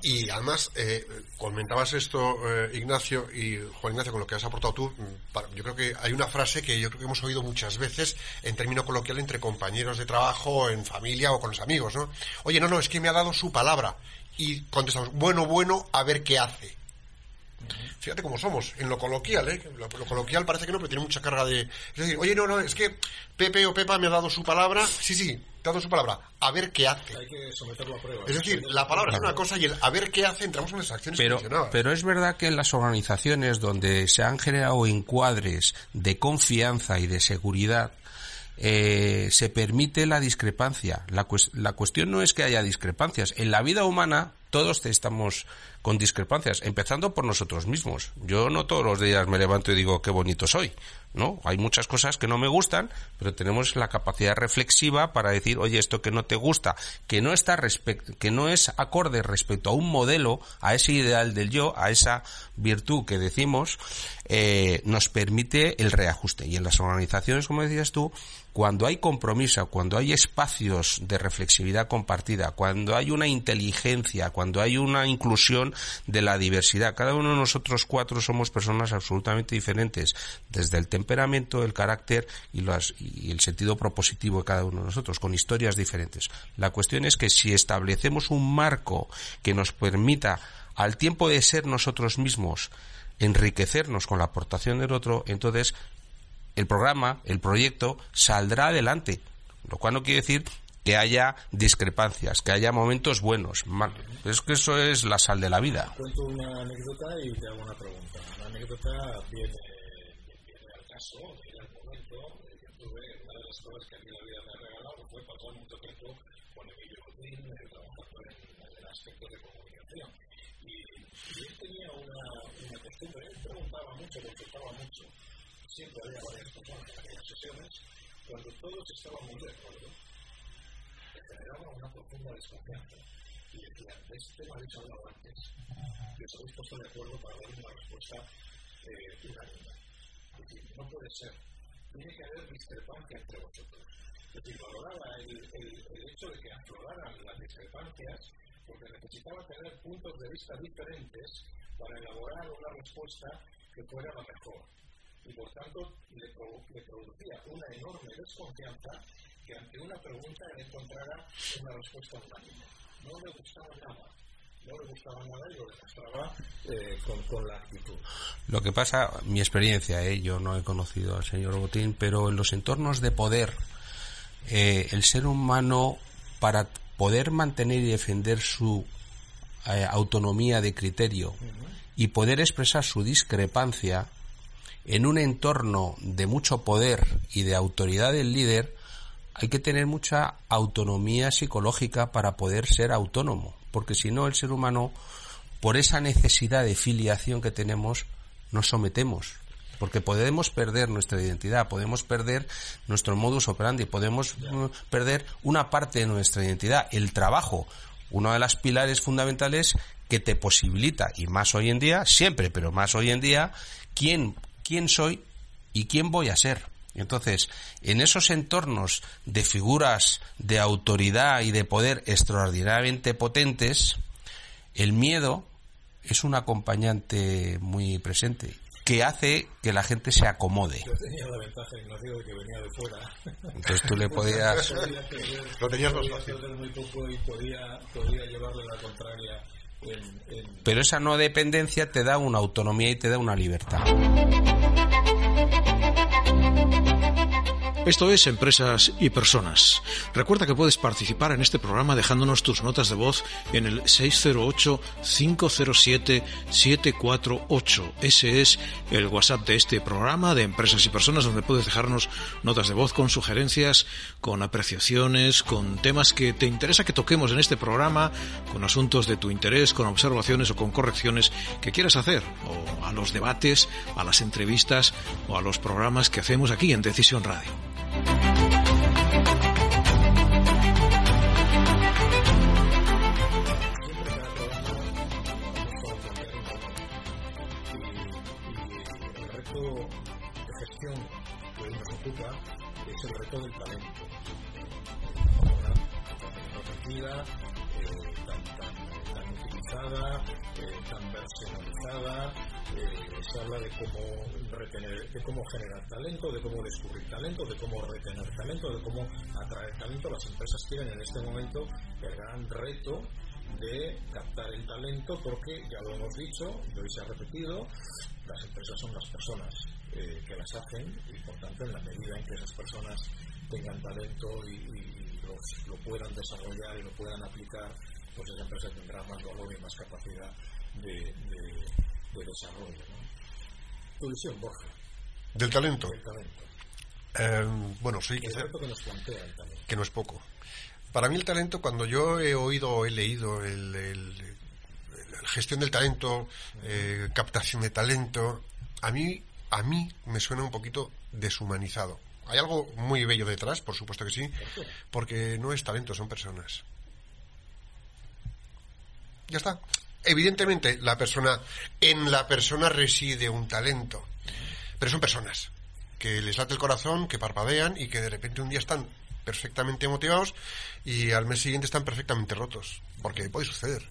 y además, eh, comentabas esto, eh, Ignacio, y Juan Ignacio, con lo que has aportado tú, mm, yo creo que hay una frase que yo creo que hemos oído muchas veces en término coloquial entre compañeros de trabajo, en familia o con los amigos, ¿no? Oye, no, no, es que me ha dado su palabra. Y contestamos, bueno, bueno, a ver qué hace. Fíjate cómo somos, en lo coloquial, ¿eh? Lo, coloquial parece que no, pero tiene mucha carga de... Es decir, oye, no, no, es que Pepe o Pepa me ha dado su palabra, sí, sí, te ha dado su palabra, a ver qué hace. Hay que someterlo a prueba. Es decir, la palabra es una cosa y el a ver qué hace entramos en las acciones pero, pero es verdad que en las organizaciones donde se han generado encuadres de confianza y de seguridad, eh, se permite la discrepancia. La, la, cuestión no es que haya discrepancias. En la vida humana todos estamos con discrepancias, empezando por nosotros mismos. Yo no todos los días me levanto y digo qué bonito soy. ¿no? Hay muchas cosas que no me gustan, pero tenemos la capacidad reflexiva para decir, oye, esto que no te gusta, que no está que no es acorde respecto a un modelo, a ese ideal del yo, a esa virtud que decimos, eh, nos permite el reajuste. Y en las organizaciones, como decías tú, cuando hay compromiso, cuando hay espacios de reflexividad compartida, cuando hay una inteligencia, hay una inclusión de la diversidad, cada uno de nosotros cuatro somos personas absolutamente diferentes, desde el temperamento, el carácter y, y el sentido propositivo de cada uno de nosotros, con historias diferentes. La cuestión es que si establecemos un marco que nos permita, al tiempo de ser nosotros mismos, enriquecernos con la aportación del otro, entonces el programa, el proyecto, saldrá adelante. Lo cual no quiere decir que haya discrepancias, que haya momentos buenos. Es que eso es la sal de la vida. Cuento una anécdota y te hago una pregunta. La anécdota viene, viene al caso, viene al momento. Yo tuve una de las cosas que a mí la vida me ha regalado fue pasar mucho tiempo con Emilio Botín, trabajando en el aspecto de comunicación. Y, y él tenía una, una costumbre, él preguntaba mucho, consultaba mucho siempre había varias personas en aquellas sesiones, cuando todos estaban muy de acuerdo, generaba una profunda desconfianza. Y decían, de este tema habéis hablado antes, que os habéis puesto de acuerdo para dar una respuesta eh, unánime. Es decir, no puede ser. Tiene que haber discrepancia entre vosotros. Es decir, valoraba el, el, el hecho de que afloraran las discrepancias porque necesitaba tener puntos de vista diferentes para elaborar una respuesta que fuera la mejor y por tanto le, le producía una enorme desconfianza que ante una pregunta él encontrara una respuesta unánime. No le gustaba nada. No le gustaba nada y lo demostraba eh, con, con, la actitud. Lo que pasa, mi experiencia, eh, yo no he conocido al señor Botín, pero en los entornos de poder, eh, el ser humano, para poder mantener y defender su autonomía de criterio uh -huh. y poder expresar su discrepancia, en un entorno de mucho poder y de autoridad del líder, hay que tener mucha autonomía psicológica para poder ser autónomo, porque si no el ser humano, por esa necesidad de filiación que tenemos, nos sometemos, porque podemos perder nuestra identidad, podemos perder nuestro modus operandi, podemos uh, perder una parte de nuestra identidad, el trabajo, uno de los pilares fundamentales que te posibilita, y más hoy en día, siempre, pero más hoy en día, quién quién soy y quién voy a ser. Entonces, en esos entornos de figuras de autoridad y de poder extraordinariamente potentes, el miedo es un acompañante muy presente que hace que la gente se acomode. Yo tenía la ventaja, Ignacio, de que venía de fuera. Entonces tú le podías... Lo tenías más fácil. muy poco y podía, podía llevarle la contraria en, en... Pero esa no dependencia te da una autonomía y te da una libertad. Esto es Empresas y Personas. Recuerda que puedes participar en este programa dejándonos tus notas de voz en el 608-507-748. Ese es el WhatsApp de este programa de Empresas y Personas donde puedes dejarnos notas de voz con sugerencias, con apreciaciones, con temas que te interesa que toquemos en este programa, con asuntos de tu interés, con observaciones o con correcciones que quieras hacer, o a los debates, a las entrevistas o a los programas que hacemos aquí en Decisión Radio. Se habla de cómo retener, de cómo generar talento, de cómo descubrir talento, de cómo retener talento, de cómo atraer talento. Las empresas tienen en este momento el gran reto de captar el talento porque ya lo hemos dicho y hoy se ha repetido las empresas son las personas eh, que las hacen y por tanto en la medida en que esas personas tengan talento y, lo puedan desarrollar y lo puedan aplicar pues esa empresa tendrá más valor y más capacidad de, de- de desarrollo. Borja Del talento. del talento Eh, bueno, sí, quizá que nos plantea el talento que no es poco. Para mí el talento, cuando yo he oído o he leído el, el- el gestión del talento, eh, captación de talento, a mí, a mí me suena un poquito deshumanizado. Hay algo muy bello detrás, por supuesto que sí, porque no es talento, son personas. Ya está. Evidentemente, la persona, en la persona reside un talento, pero son personas que les late el corazón, que parpadean y que de repente un día están perfectamente motivados y al mes siguiente están perfectamente rotos, porque puede suceder.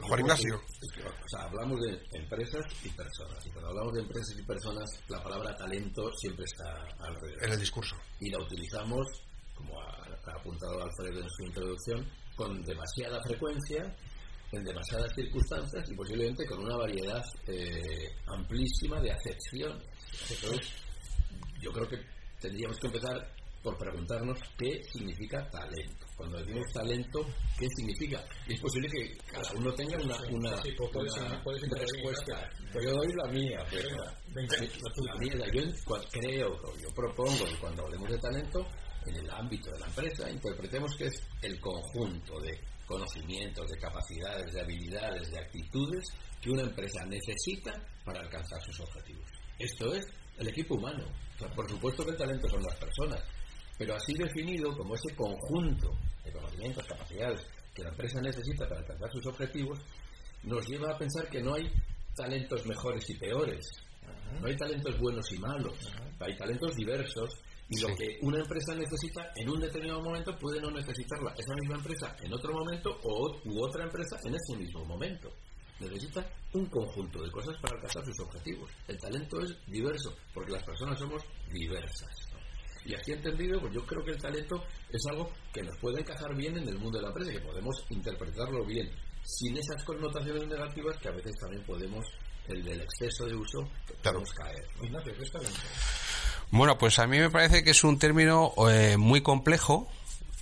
Juan Ignacio. O sea, hablamos de empresas y personas. Y cuando hablamos de empresas y personas, la palabra talento siempre está alrededor. En el discurso. y la utilizamos, como ha, ha apuntado Alfredo en su introducción, con demasiada frecuencia, en demasiadas circunstancias y posiblemente con una variedad eh, amplísima de acepciones. Entonces, yo creo que tendríamos que empezar por preguntarnos qué significa talento. Cuando decimos talento, ¿qué significa? Y es posible que cada uno tenga una, una, Sí, pues puedes- una puedes intervenir, respuesta. Pero yo doy la mía. pues. venga, la. La mierda, yo creo, yo propongo que cuando hablemos de talento, en el ámbito de la empresa, interpretemos que es el conjunto de conocimientos, de capacidades, de habilidades, de actitudes que una empresa necesita para alcanzar sus objetivos. Esto es el equipo humano. O sea, por supuesto que el talento son las personas, pero así definido como ese conjunto de conocimientos, capacidades que la empresa necesita para alcanzar sus objetivos, nos lleva a pensar que no hay talentos mejores y peores, no hay talentos buenos y malos, hay talentos diversos y lo que una empresa necesita en un determinado momento puede no necesitarla esa misma empresa en otro momento o u otra empresa en ese mismo momento. Necesita un conjunto de cosas para alcanzar sus objetivos. El talento es diverso porque las personas somos diversas. Y así entendido, pues yo creo que el talento es algo que nos puede encajar bien en el mundo de la empresa, que podemos interpretarlo bien, sin esas connotaciones negativas que a veces también podemos, el del exceso de uso, que podemos caer. ¿no? Ignacio ¿qué es talento? Bueno, pues a mí me parece que es un término eh, muy complejo,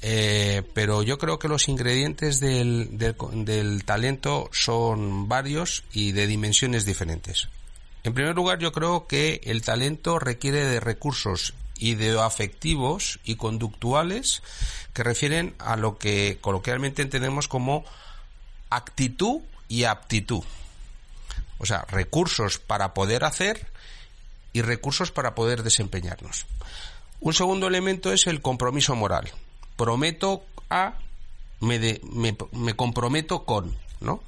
eh, pero yo creo que los ingredientes del, del, del talento son varios y de dimensiones diferentes. En primer lugar, yo creo que el talento requiere de recursos ideoafectivos y conductuales que refieren a lo que coloquialmente entendemos como actitud y aptitud. O sea, recursos para poder hacer y recursos para poder desempeñarnos. Un segundo elemento es el compromiso moral. Prometo a, me, de- me, me comprometo con, ¿no?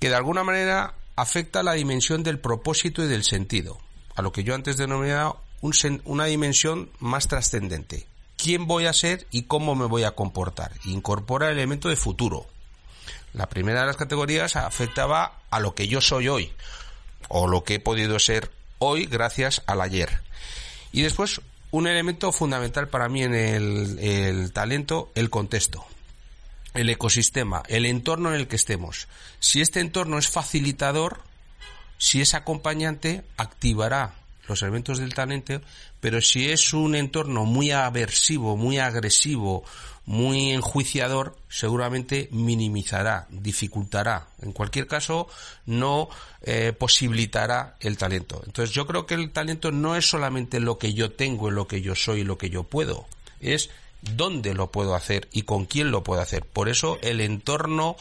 Que de alguna manera afecta la dimensión del propósito y del sentido, a lo que yo antes denominaba una dimensión más trascendente. ¿Quién voy a ser y cómo me voy a comportar? Incorpora el elemento de futuro. La primera de las categorías afectaba a lo que yo soy hoy o lo que he podido ser hoy gracias al ayer. Y después un elemento fundamental para mí en el, talento, el contexto el ecosistema, el entorno en el que estemos. Si este entorno es facilitador, si es acompañante, activará los elementos del talento, pero si es un entorno muy aversivo, muy agresivo, muy enjuiciador, seguramente minimizará, dificultará. En cualquier caso, no eh, posibilitará el talento. Entonces, yo creo que el talento no es solamente lo que yo tengo, lo que yo soy, lo que yo puedo. Es dónde lo puedo hacer y con quién lo puedo hacer. Por eso el entorno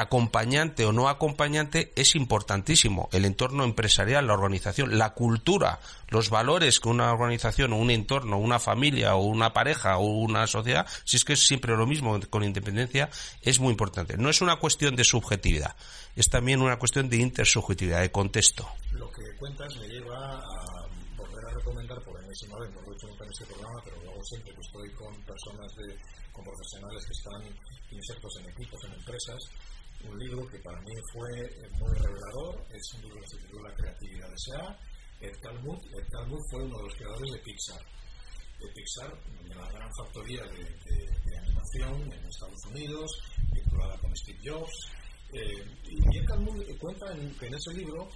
acompañante o no acompañante es importantísimo. El entorno empresarial, la organización, la cultura, los valores que una organización o un entorno, una familia o una pareja o una sociedad, si es que es siempre lo mismo con independencia, es muy importante. No es una cuestión de subjetividad, es también una cuestión de intersubjetividad, de contexto. Lo que cuentas me lleva a volver a recomendar por enésima vez, no lo he hecho nunca en este programa, pero lo hago siempre que estoy con personas de, con profesionales que están insertos en equipos, en empresas, un libro que para mí fue muy revelador, es un libro que se titula Creatividad S.A. Ed Talmud, Ed Talmud fue uno de los creadores de Pixar. De Pixar, la gran factoría de, animación en Estados Unidos, vinculada con Steve Jobs. Eh, y Ed Talmud cuenta en, ese libro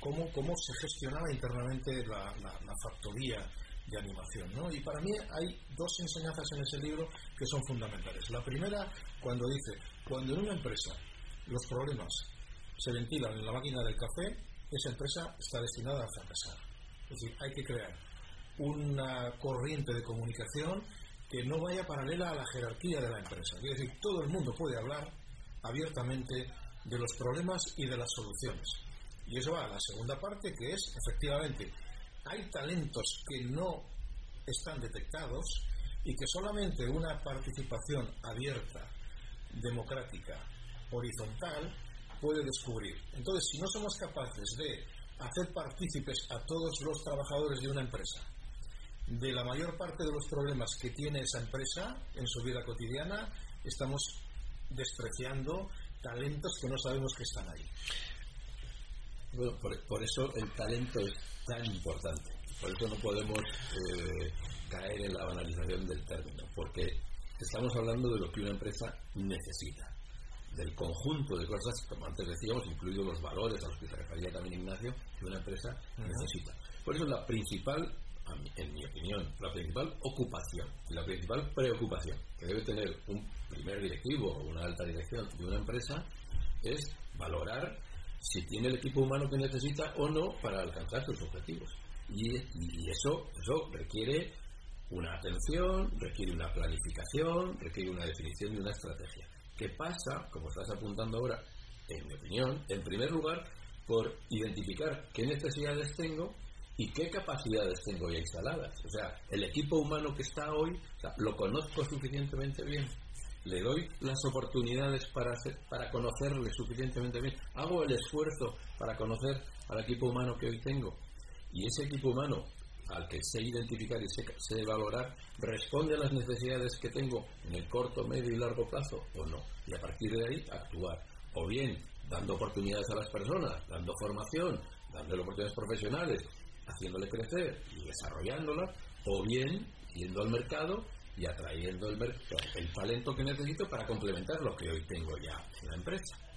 cómo, cómo, se gestionaba internamente la, la factoría de animación. ¿no? Y para mí hay dos enseñanzas en ese libro que son fundamentales. La primera, cuando dice, cuando en una empresa los problemas se ventilan en la máquina del café, esa empresa está destinada a fracasar. Es decir, hay que crear una corriente de comunicación que no vaya paralela a la jerarquía de la empresa. Es decir, todo el mundo puede hablar abiertamente de los problemas y de las soluciones. Y eso va a la segunda parte, que es, efectivamente, hay talentos que no están detectados y que solamente una participación abierta, democrática, horizontal, puede descubrir. Entonces, si no somos capaces de hacer partícipes a todos los trabajadores de una empresa de la mayor parte de los problemas que tiene esa empresa en su vida cotidiana, estamos despreciando talentos que no sabemos que están ahí. Bueno, por, eso el talento es tan importante. Por eso no podemos eh, caer en la banalización del término, porque estamos hablando de lo que una empresa necesita, del conjunto de cosas, como antes decíamos, incluidos los valores a los que se refería también Ignacio, que una empresa necesita. Por eso la principal, en mi opinión, la principal ocupación, la principal preocupación que debe tener un primer directivo o una alta dirección de una empresa es valorar si tiene el equipo humano que necesita o no para alcanzar sus objetivos. Y, eso, eso requiere una atención, requiere una planificación, requiere una definición de una estrategia. ¿Qué pasa, como estás apuntando ahora, en mi opinión, en primer lugar, por identificar qué necesidades tengo y qué capacidades tengo ya instaladas? O sea, el equipo humano que está hoy, ¿lo conozco suficientemente bien? le doy las oportunidades para, para conocerle suficientemente bien, hago el esfuerzo para conocer al equipo humano que hoy tengo. Y ese equipo humano al que sé identificar y sé, valorar, responde a las necesidades que tengo en el corto, medio y largo plazo o no. Y a partir de ahí actuar. O bien dando oportunidades a las personas, dando formación, dándole oportunidades profesionales, haciéndole crecer y desarrollándola, o bien yendo al mercado y atrayendo el, el talento que necesito para complementar lo que hoy tengo ya en la empresa.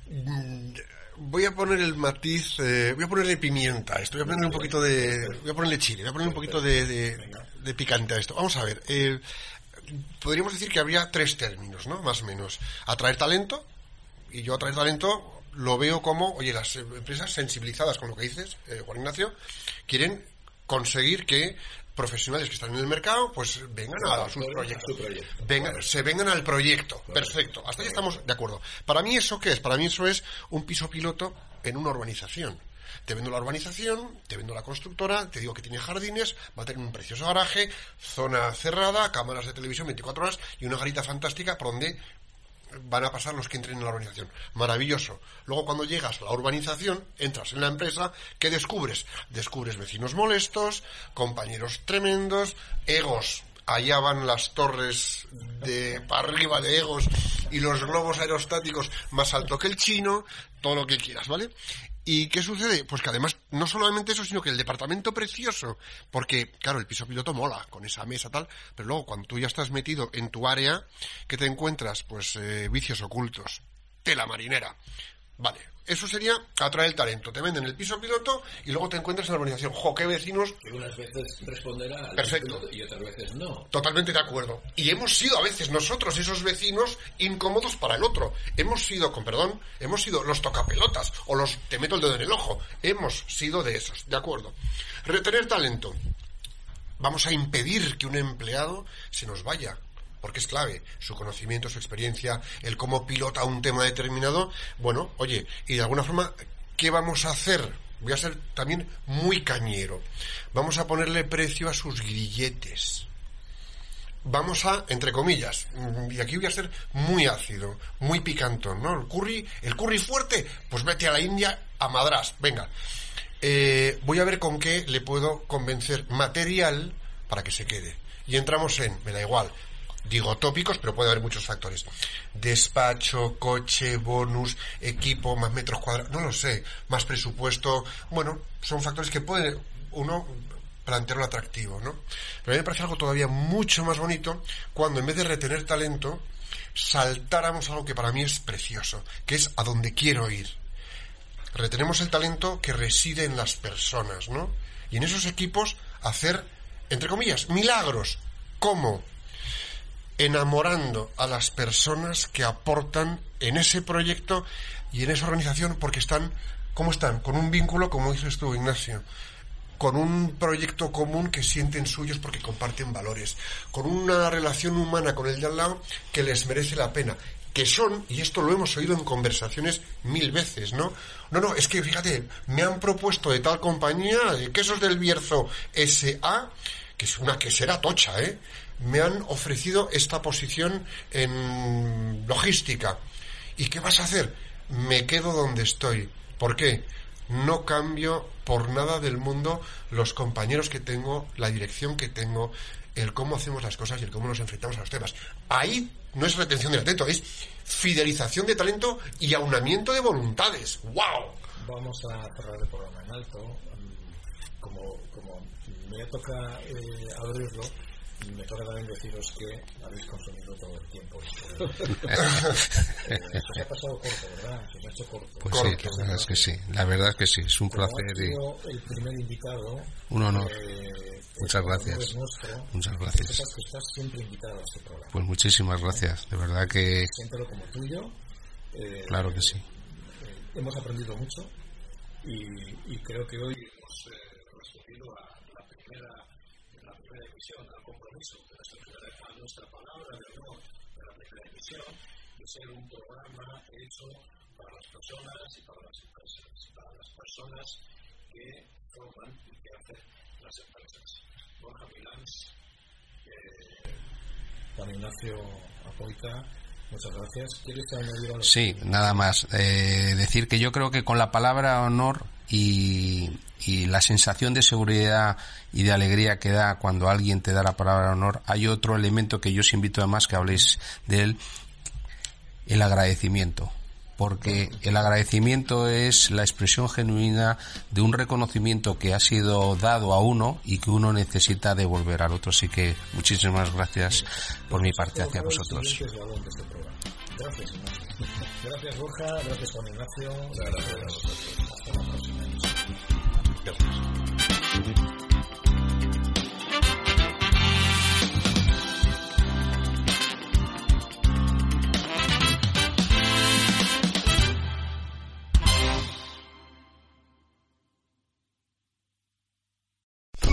Voy a poner el matiz, eh, voy a ponerle pimienta a esto, voy a ponerle un poquito de, voy a ponerle chile, voy a ponerle un poquito de, de, picante a esto. Vamos a ver, eh, podríamos decir que habría tres términos, ¿no? Más o menos. Atraer talento, y yo atraer talento lo veo como, oye, las empresas sensibilizadas con lo que dices, eh, Juan Ignacio, quieren conseguir que profesionales que están en el mercado, pues vengan a sus proyectos. se vengan al proyecto. Perfecto. Hasta ahí estamos de acuerdo. Para mí eso qué es? Para mí eso es un piso piloto en una urbanización. Te vendo la urbanización, te vendo la constructora, te digo que tiene jardines, va a tener un precioso garaje, zona cerrada, cámaras de televisión 24 horas y una garita fantástica por donde van a pasar los que entren en la organización. Maravilloso. Luego cuando llegas a la urbanización, entras en la empresa, ¿qué descubres? Descubres vecinos molestos, compañeros tremendos, egos allá van las torres de para arriba de egos y los globos aerostáticos más alto que el chino, todo lo que quieras, ¿vale? ¿Y qué sucede? Pues que además, no solamente eso, sino que el departamento precioso, porque, claro, el piso piloto mola con esa mesa tal, pero luego cuando tú ya estás metido en tu área, ¿qué te encuentras? Pues eh, vicios ocultos, tela marinera. Vale, eso sería atraer el talento. Te venden el piso piloto y luego te encuentras en la organización. Jo, qué vecinos. Que unas veces responderá al Perfecto. y otras veces no. Totalmente de acuerdo. Y hemos sido a veces nosotros esos vecinos incómodos para el otro. Hemos sido, con perdón, hemos sido los tocapelotas o los te meto el dedo en el ojo. Hemos sido de esos, de acuerdo. Retener talento. Vamos a impedir que un empleado se nos vaya porque es clave su conocimiento, su experiencia, el cómo pilota un tema determinado. Bueno, oye, y de alguna forma, ¿qué vamos a hacer? Voy a ser también muy cañero. Vamos a ponerle precio a sus grilletes. Vamos a, entre comillas, y aquí voy a ser muy ácido, muy picantón, ¿no? El curry, el curry fuerte, pues vete a la India a Madras, venga. Eh, voy a ver con qué le puedo convencer material para que se quede. Y entramos en, me da igual, digo tópicos, pero puede haber muchos factores. Despacho, coche, bonus, equipo, más metros cuadrados, no lo sé, más presupuesto. Bueno, son factores que puede uno plantearlo atractivo, ¿no? Pero a mí me parece algo todavía mucho más bonito cuando en vez de retener talento, saltáramos algo que para mí es precioso, que es a donde quiero ir. Retenemos el talento que reside en las personas, ¿no? Y en esos equipos hacer, entre comillas, milagros. ¿Cómo? Enamorando a las personas que aportan en ese proyecto y en esa organización porque están, ¿cómo están? Con un vínculo, como dices tú, Ignacio, con un proyecto común que sienten suyos porque comparten valores, con una relación humana con el de al lado que les merece la pena que son, y esto lo hemos oído en conversaciones mil veces, ¿no? No, no, es que fíjate, me han propuesto de tal compañía, de quesos del Bierzo SA, que es una quesera tocha, ¿eh? Me han ofrecido esta posición en logística. ¿Y qué vas a hacer? Me quedo donde estoy. ¿Por qué? No cambio por nada del mundo los compañeros que tengo, la dirección que tengo, el cómo hacemos las cosas y el cómo nos enfrentamos a los temas. Ahí no es retención de talento, es fidelización de talento y aunamiento de voluntades. ¡Wow! Vamos a cerrar el programa en alto. Como, como me toca eh, abrirlo, me toca también deciros que habéis consumido todo el tiempo. se ha pasado corto, ¿verdad? Se ha hecho corto. Pues sí, la verdad es que sí. La verdad es que sí. Es un Como placer y sido el primer invitado. un honor. eh, Muchas gracias. es nuestro. Muchas Que gracias. sepas que estás siempre invitado a este programa. Pues muchísimas gracias. De verdad que, Siéntelo como tuyo. Eh, claro que sí. eh, hemos aprendido mucho y, y creo que hoy hemos eh, respondido a la primera, la emisión, al compromiso de nuestra, primera- a nuestra palabra de honor de la emisión, de ser un programa hecho para las personas y para las empresas, para las personas que forman y que hacen las empresas. Borja Milans, eh, Juan Ignacio Apoita, muchas gracias. ¿Quieres? Sí, nada más. Eh, decir que yo creo que con la palabra honor y, y la sensación de seguridad y de alegría que da cuando alguien te da la palabra honor, hay otro elemento que yo os invito además que habléis de él, el agradecimiento. Porque el agradecimiento es la expresión genuina de un reconocimiento que ha sido dado a uno y que uno necesita devolver al otro. Así que muchísimas gracias por mi parte hacia vosotros. Gracias. Gracias, Borja. Gracias, Juan Ignacio. Gracias a vosotros. Hasta la próxima emisión.